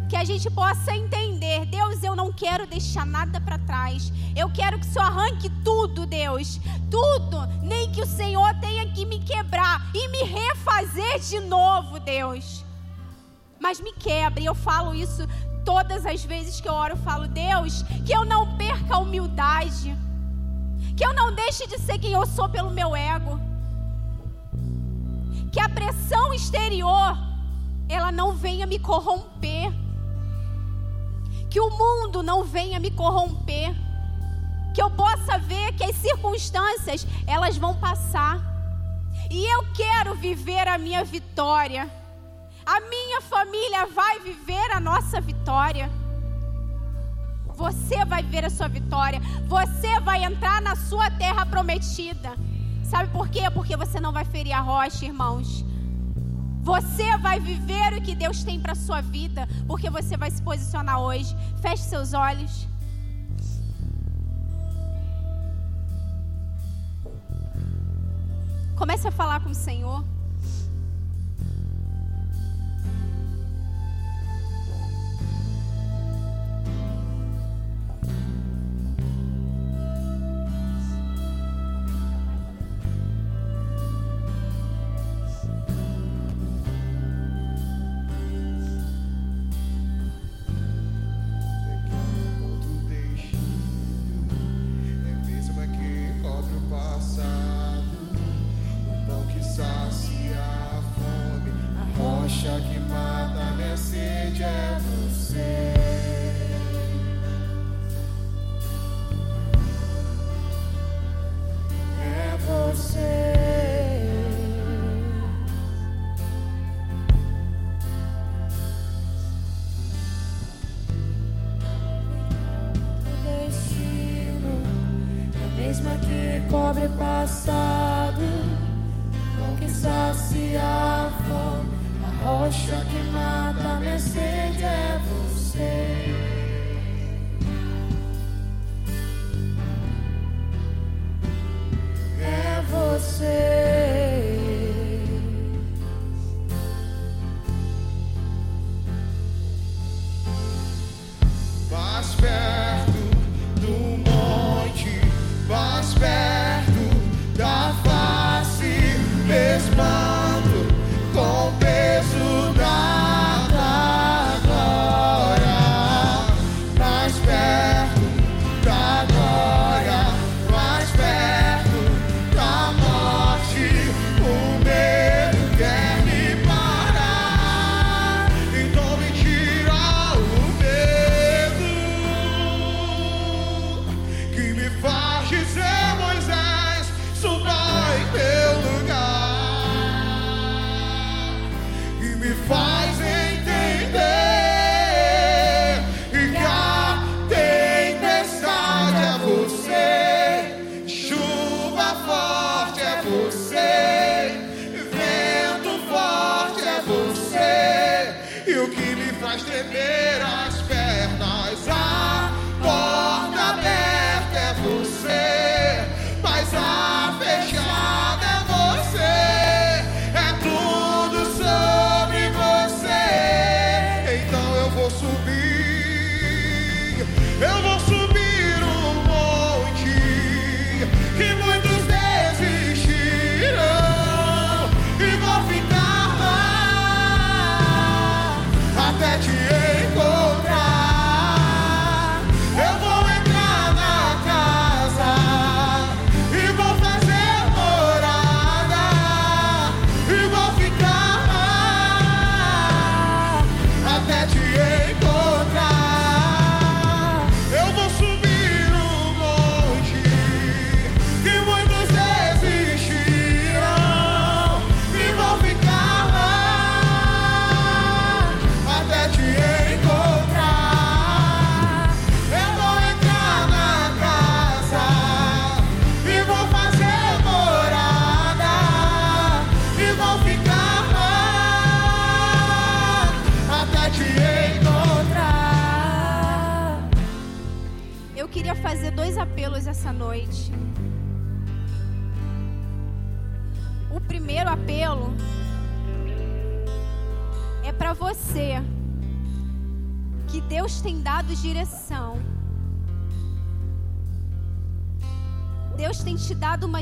Que a gente possa entender, Deus, eu não quero deixar nada para trás. Eu quero que o Senhor arranque tudo, Deus. Tudo, nem que o Senhor tenha que me quebrar e me refazer de novo, Deus. Mas me quebre, eu falo isso todas as vezes que eu oro, eu falo, Deus, que eu não perca a humildade. Que eu não deixe de ser quem eu sou pelo meu ego que a pressão exterior ela não venha me corromper. Que o mundo não venha me corromper. Que eu possa ver que as circunstâncias elas vão passar. E eu quero viver a minha vitória. A minha família vai viver a nossa vitória. Você vai viver a sua vitória. Você vai entrar na sua terra prometida. Sabe por quê? Porque você não vai ferir a rocha, irmãos. Você vai viver o que Deus tem para sua vida, porque você vai se posicionar hoje. Feche seus olhos. Comece a falar com o Senhor.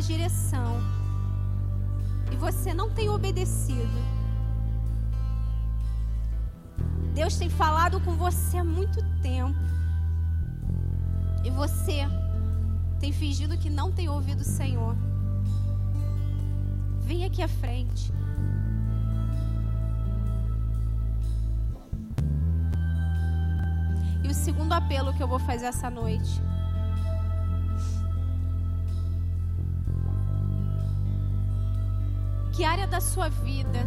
Direção e você não tem obedecido. Deus tem falado com você há muito tempo. E você tem fingido que não tem ouvido o Senhor. Vem aqui à frente. E o segundo apelo que eu vou fazer essa noite. Que área da sua vida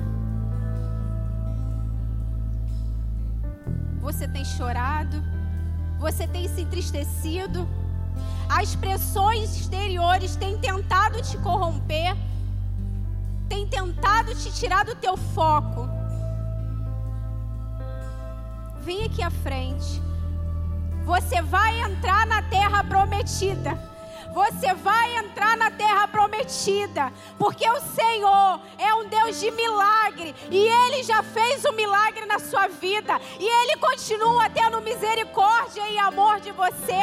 você tem chorado? Você tem se entristecido? As pressões exteriores têm tentado te corromper, têm tentado te tirar do teu foco. Vem aqui à frente. Você vai entrar na terra prometida. Você vai entrar na terra prometida, porque o Senhor é um Deus de milagre e Ele já fez um milagre na sua vida e Ele continua tendo misericórdia e amor de você.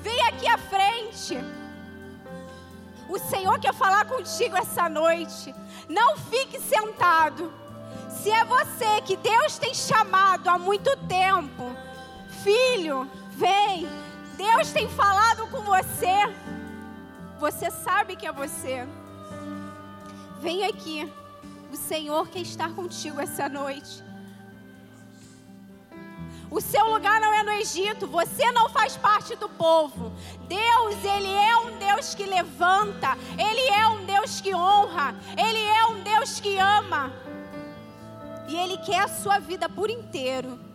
Vem aqui à frente. O Senhor quer falar contigo essa noite. Não fique sentado. Se é você que Deus tem chamado há muito tempo, filho, vem. Deus tem falado com você. Você sabe que é você. Vem aqui. O Senhor quer estar contigo essa noite. O seu lugar não é no Egito, você não faz parte do povo. Deus, ele é um Deus que levanta, ele é um Deus que honra, ele é um Deus que ama. E ele quer a sua vida por inteiro.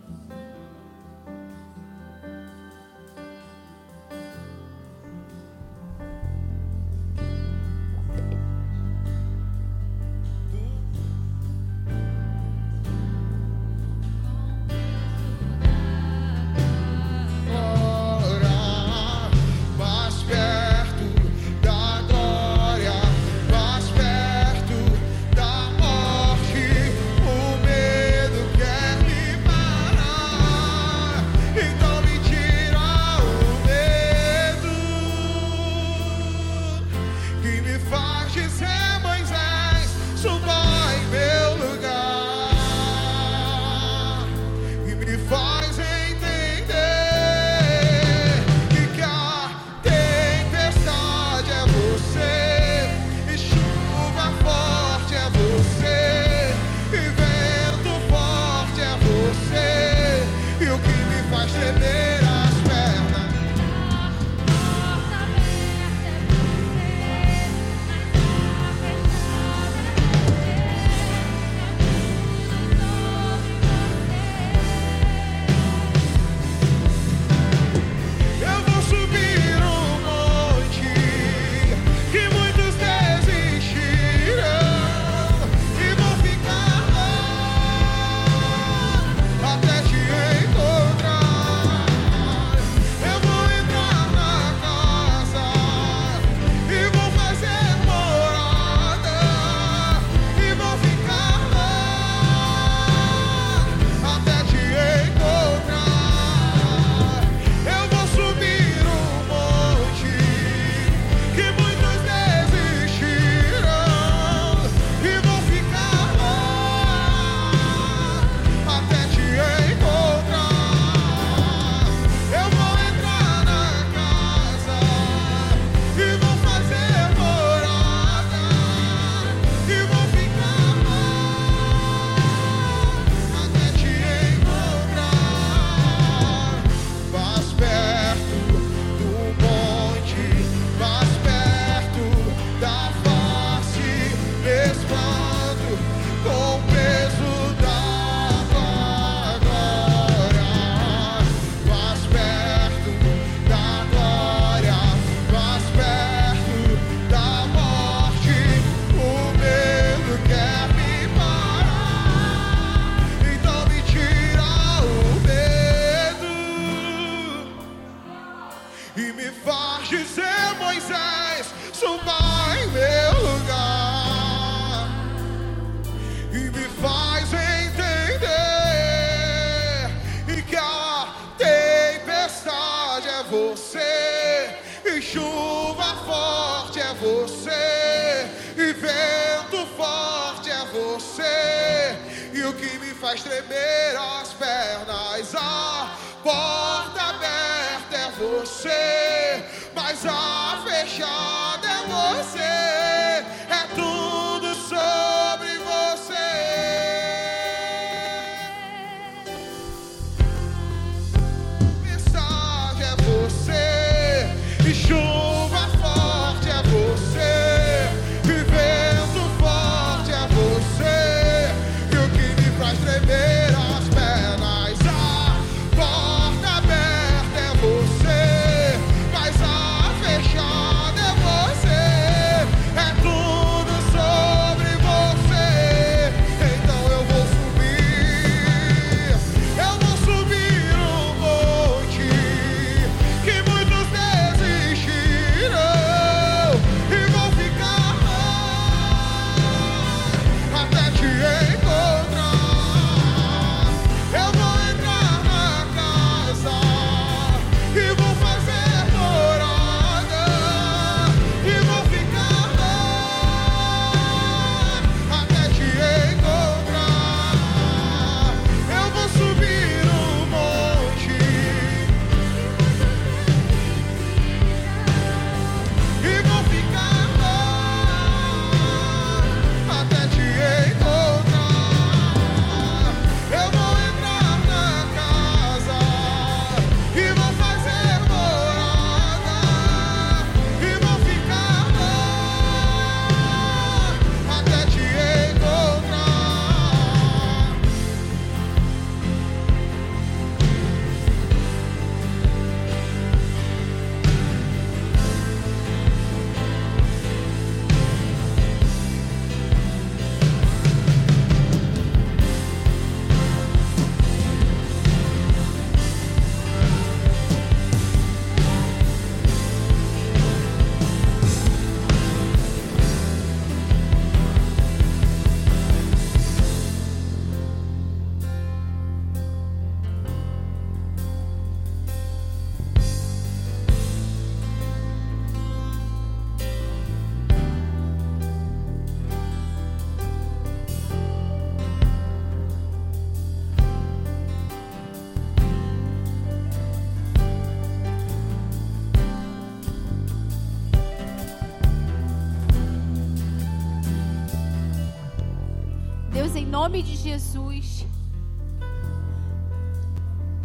Nome de Jesus.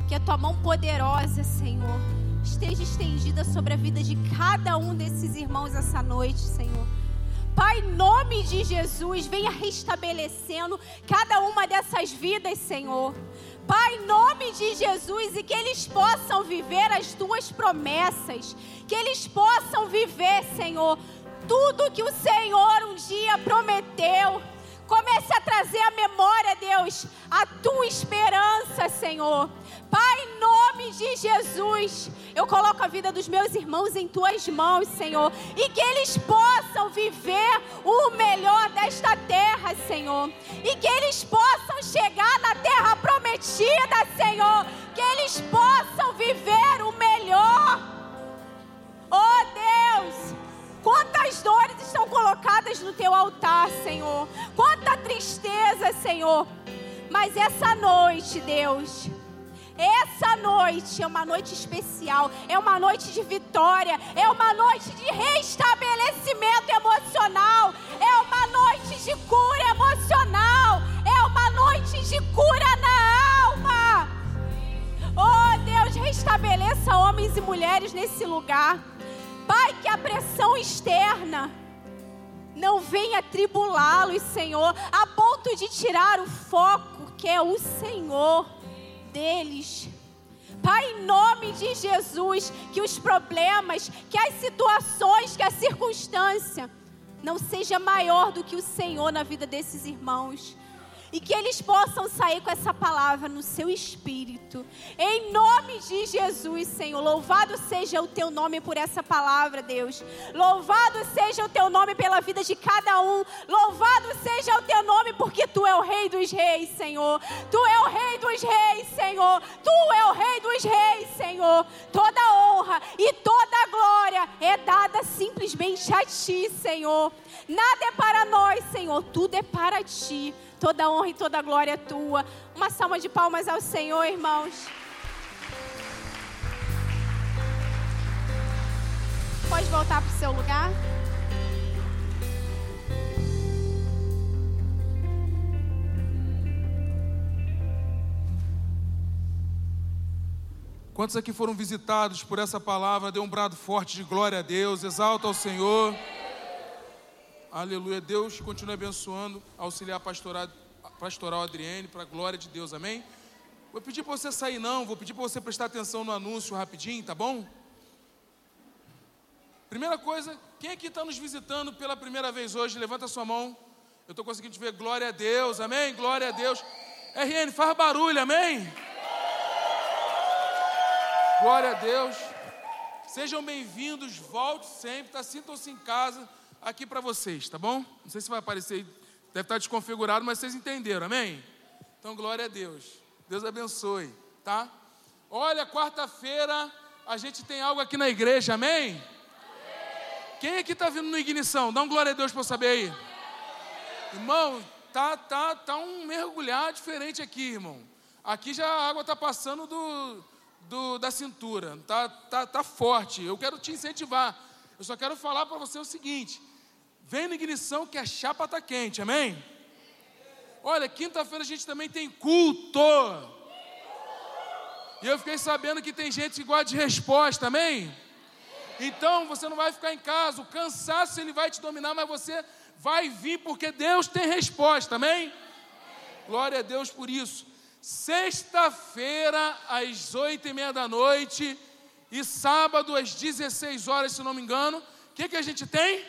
Que a tua mão poderosa, Senhor, esteja estendida sobre a vida de cada um desses irmãos essa noite, Senhor. Pai, em nome de Jesus, venha restabelecendo cada uma dessas vidas, Senhor. Pai, em nome de Jesus, e que eles possam viver as tuas promessas, que eles possam viver, Senhor, tudo que o Senhor um dia prometeu. Comece a trazer à memória, Deus, a tua esperança, Senhor. Pai, em nome de Jesus, eu coloco a vida dos meus irmãos em tuas mãos, Senhor, e que eles possam viver o melhor desta terra, Senhor, e que eles possam chegar na terra prometida, Senhor, que eles possam viver o melhor. Oh Deus, Quantas dores estão colocadas no teu altar, Senhor. Quanta tristeza, Senhor. Mas essa noite, Deus, essa noite é uma noite especial, é uma noite de vitória, é uma noite de restabelecimento emocional, é uma noite de cura emocional, é uma noite de cura na alma. Oh Deus, restabeleça homens e mulheres nesse lugar. Pai, que a pressão externa não venha tribulá-los, Senhor, a ponto de tirar o foco que é o Senhor deles. Pai, em nome de Jesus, que os problemas, que as situações, que a circunstância não seja maior do que o Senhor na vida desses irmãos e que eles possam sair com essa palavra no seu espírito. Em nome de Jesus, Senhor. Louvado seja o teu nome por essa palavra, Deus. Louvado seja o teu nome pela vida de cada um. Louvado seja o teu nome porque tu é o rei dos reis, Senhor. Tu é o rei dos reis, Senhor. Tu é o rei dos reis, Senhor. Toda honra e toda glória é dada simplesmente a ti, Senhor. Nada é para nós, Senhor, tudo é para ti. Toda honra e toda glória é tua. Uma salva de palmas ao Senhor, irmãos. Pode voltar para o seu lugar.
Quantos aqui foram visitados por essa palavra? Dê um brado forte de glória a Deus, exalta ao Senhor. Aleluia. Deus continue abençoando, auxiliar pastoral, pastoral Adriane, para a glória de Deus, amém? Vou pedir para você sair, não, vou pedir para você prestar atenção no anúncio rapidinho, tá bom? Primeira coisa, quem aqui está nos visitando pela primeira vez hoje, levanta a sua mão. Eu estou conseguindo te ver, glória a Deus, amém? Glória a Deus. RN, faz barulho, amém? Glória a Deus. Sejam bem-vindos, volte sempre, tá? sintam-se em casa aqui para vocês, tá bom? Não sei se vai aparecer, deve estar desconfigurado, mas vocês entenderam, amém? Então, glória a Deus. Deus abençoe, tá? Olha, quarta-feira a gente tem algo aqui na igreja, amém? Quem aqui está vindo no ignição? Dá um glória a Deus para eu saber aí. Irmão, tá, tá, tá um mergulhar diferente aqui, irmão. Aqui já a água está passando do, do, da cintura, tá, tá, tá forte. Eu quero te incentivar. Eu só quero falar para você o seguinte: Vem na ignição que a chapa está quente, amém? Olha, quinta-feira a gente também tem culto. E eu fiquei sabendo que tem gente que gosta de resposta, amém? Então você não vai ficar em casa, o cansaço ele vai te dominar, mas você vai vir porque Deus tem resposta, amém? Glória a Deus por isso. Sexta-feira, às oito e meia da noite, e sábado, às 16 horas, se não me engano, o que, que a gente tem?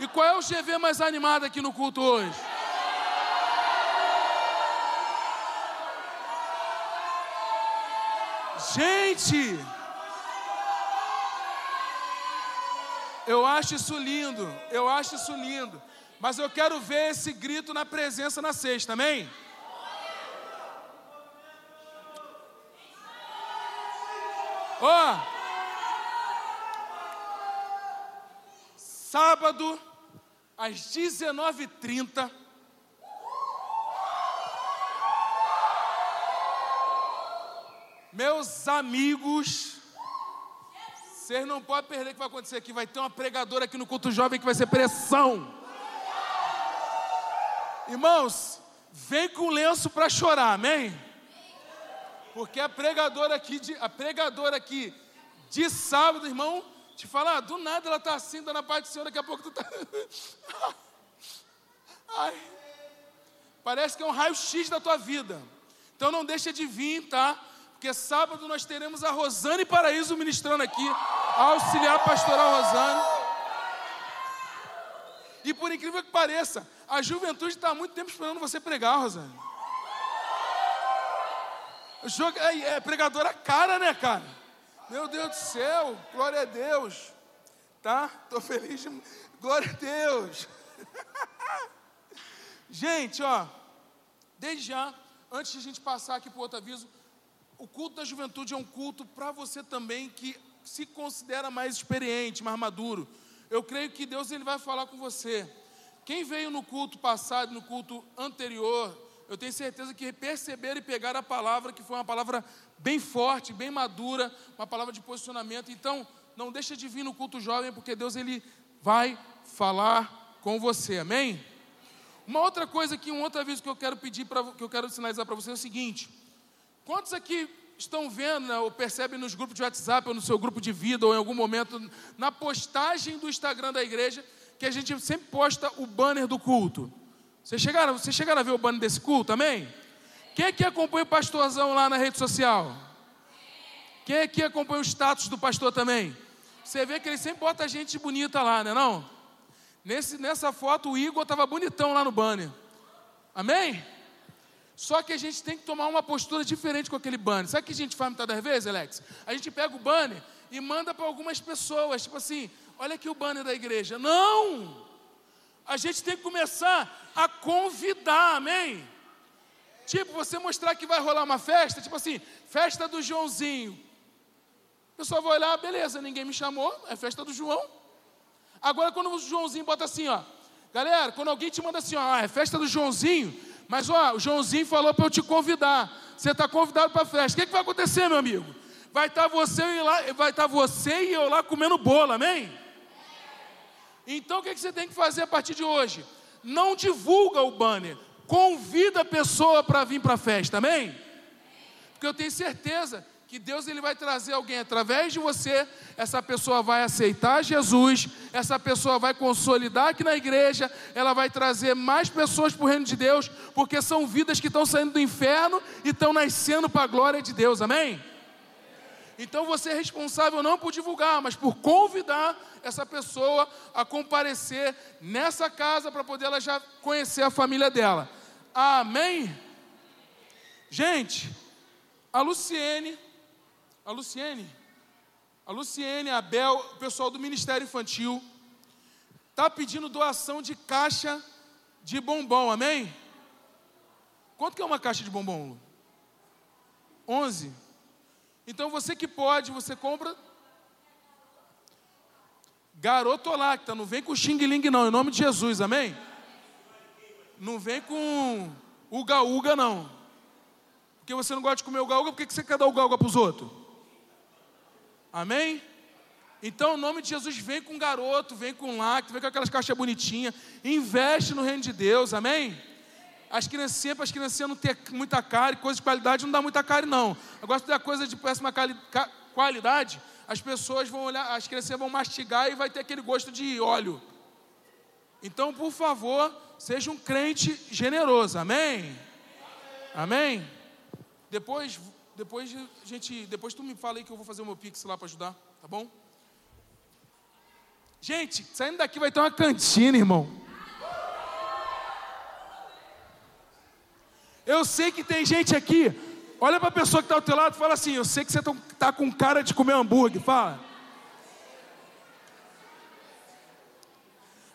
E qual é o GV mais animado aqui no culto hoje? Gente, eu acho isso lindo, eu acho isso lindo. Mas eu quero ver esse grito na presença na sexta, amém? Ó, oh, sábado, às 19h30. Meus amigos, vocês não podem perder o que vai acontecer aqui. Vai ter uma pregadora aqui no culto jovem que vai ser pressão. Irmãos, vem com lenço para chorar, amém? Porque a pregadora aqui, de, a pregadora aqui de sábado, irmão, te falar, ah, do nada ela tá assim, dando a parte do Senhor, daqui a pouco tu tá. Parece que é um raio-x da tua vida. Então não deixa de vir, tá? Porque sábado nós teremos a Rosane Paraíso ministrando aqui, auxiliar pastoral Rosane. E por incrível que pareça, a juventude está há muito tempo esperando você pregar, Rosane. Jogo, é, é pregadora cara, né, cara? Meu Deus do céu, glória a Deus. Tá? Tô feliz. De... Glória a Deus. gente, ó, desde já, antes de a gente passar aqui para outro aviso, o culto da juventude é um culto para você também que se considera mais experiente, mais maduro. Eu creio que Deus ele vai falar com você. Quem veio no culto passado, no culto anterior, eu tenho certeza que perceberam e pegaram a palavra, que foi uma palavra bem forte, bem madura, uma palavra de posicionamento. Então, não deixa de vir no culto jovem, porque Deus ele vai falar com você. Amém? Uma outra coisa que um outro aviso que eu quero pedir para que eu quero sinalizar para você é o seguinte: quantos aqui estão vendo né, ou percebem nos grupos de WhatsApp ou no seu grupo de vida ou em algum momento na postagem do Instagram da igreja que a gente sempre posta o banner do culto? Vocês chegaram, vocês chegaram a ver o banner desse culto, amém? Quem é que acompanha o pastorzão lá na rede social? Quem é que acompanha o status do pastor também? Você vê que ele sempre bota gente bonita lá, né não? Nesse, nessa foto o Igor estava bonitão lá no banner. Amém? Só que a gente tem que tomar uma postura diferente com aquele banner. Sabe o que a gente faz muitas das vezes, Alex? A gente pega o banner e manda para algumas pessoas, tipo assim, olha aqui o banner da igreja. Não! A gente tem que começar a convidar, amém? Tipo, você mostrar que vai rolar uma festa, tipo assim, festa do Joãozinho. O pessoal vai olhar, beleza, ninguém me chamou, é festa do João. Agora, quando o Joãozinho bota assim, ó, galera, quando alguém te manda assim, ó, ah, é festa do Joãozinho, mas ó, o Joãozinho falou para eu te convidar. Você está convidado para a festa. O que, que, vai acontecer, meu amigo? Vai estar tá você e lá, vai estar tá você e eu lá comendo bolo, amém? Então o que você tem que fazer a partir de hoje? Não divulga o banner, convida a pessoa para vir para a festa, amém? Porque eu tenho certeza que Deus ele vai trazer alguém através de você, essa pessoa vai aceitar Jesus, essa pessoa vai consolidar aqui na igreja, ela vai trazer mais pessoas para o reino de Deus, porque são vidas que estão saindo do inferno e estão nascendo para a glória de Deus, amém? Então você é responsável não por divulgar, mas por convidar essa pessoa a comparecer nessa casa para poder ela já conhecer a família dela. Amém? Gente, a Luciene, a Luciene, a Luciene, a Bel, o pessoal do Ministério Infantil, está pedindo doação de caixa de bombom, amém? Quanto que é uma caixa de bombom? 11. Então você que pode, você compra. Garoto lacta, não vem com xing ling não, em nome de Jesus, amém? Não vem com uga uga não. Porque você não gosta de comer uga uga, por que você quer dar uga uga para os outros? Amém? Então, em nome de Jesus, vem com garoto, vem com lacto, vem com aquelas caixas bonitinhas, investe no reino de Deus, amém? As criancinhas, para as criancinhas não ter muita cara, coisa de qualidade não dá muita cara, não. Agora, se der coisa de péssima qualidade, as pessoas vão olhar, as crianças vão mastigar e vai ter aquele gosto de óleo. Então, por favor, seja um crente generoso, amém? Amém? Depois, depois, gente, depois tu me fala aí que eu vou fazer o meu pix lá para ajudar, tá bom? Gente, saindo daqui vai ter uma cantina, irmão. Eu sei que tem gente aqui, olha para a pessoa que está ao teu lado e fala assim: Eu sei que você está tá com cara de comer hambúrguer. Fala.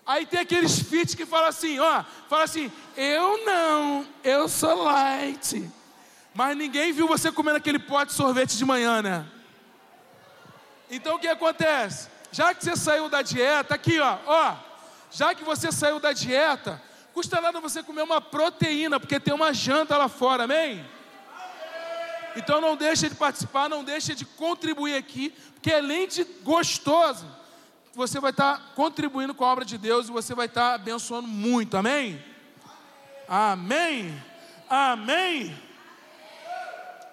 Aí tem aqueles fit que falam assim: Ó, fala assim, eu não, eu sou light. Mas ninguém viu você comendo aquele pote de sorvete de manhã, né? Então o que acontece? Já que você saiu da dieta, aqui ó, ó, já que você saiu da dieta, Custa nada você comer uma proteína, porque tem uma janta lá fora, amém? Então não deixa de participar, não deixa de contribuir aqui, porque além de gostoso, você vai estar contribuindo com a obra de Deus e você vai estar abençoando muito, amém? Amém? Amém?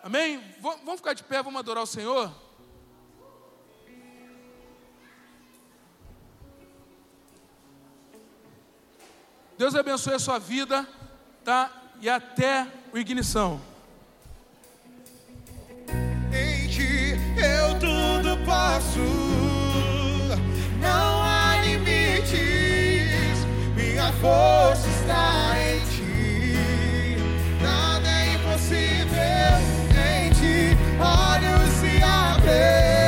Amém? Vamos ficar de pé, vamos adorar o Senhor? Deus abençoe a sua vida, tá? E até o Ignição.
Em ti eu tudo posso, não há limites, minha força está em ti, nada é impossível em ti, olhos se abrem.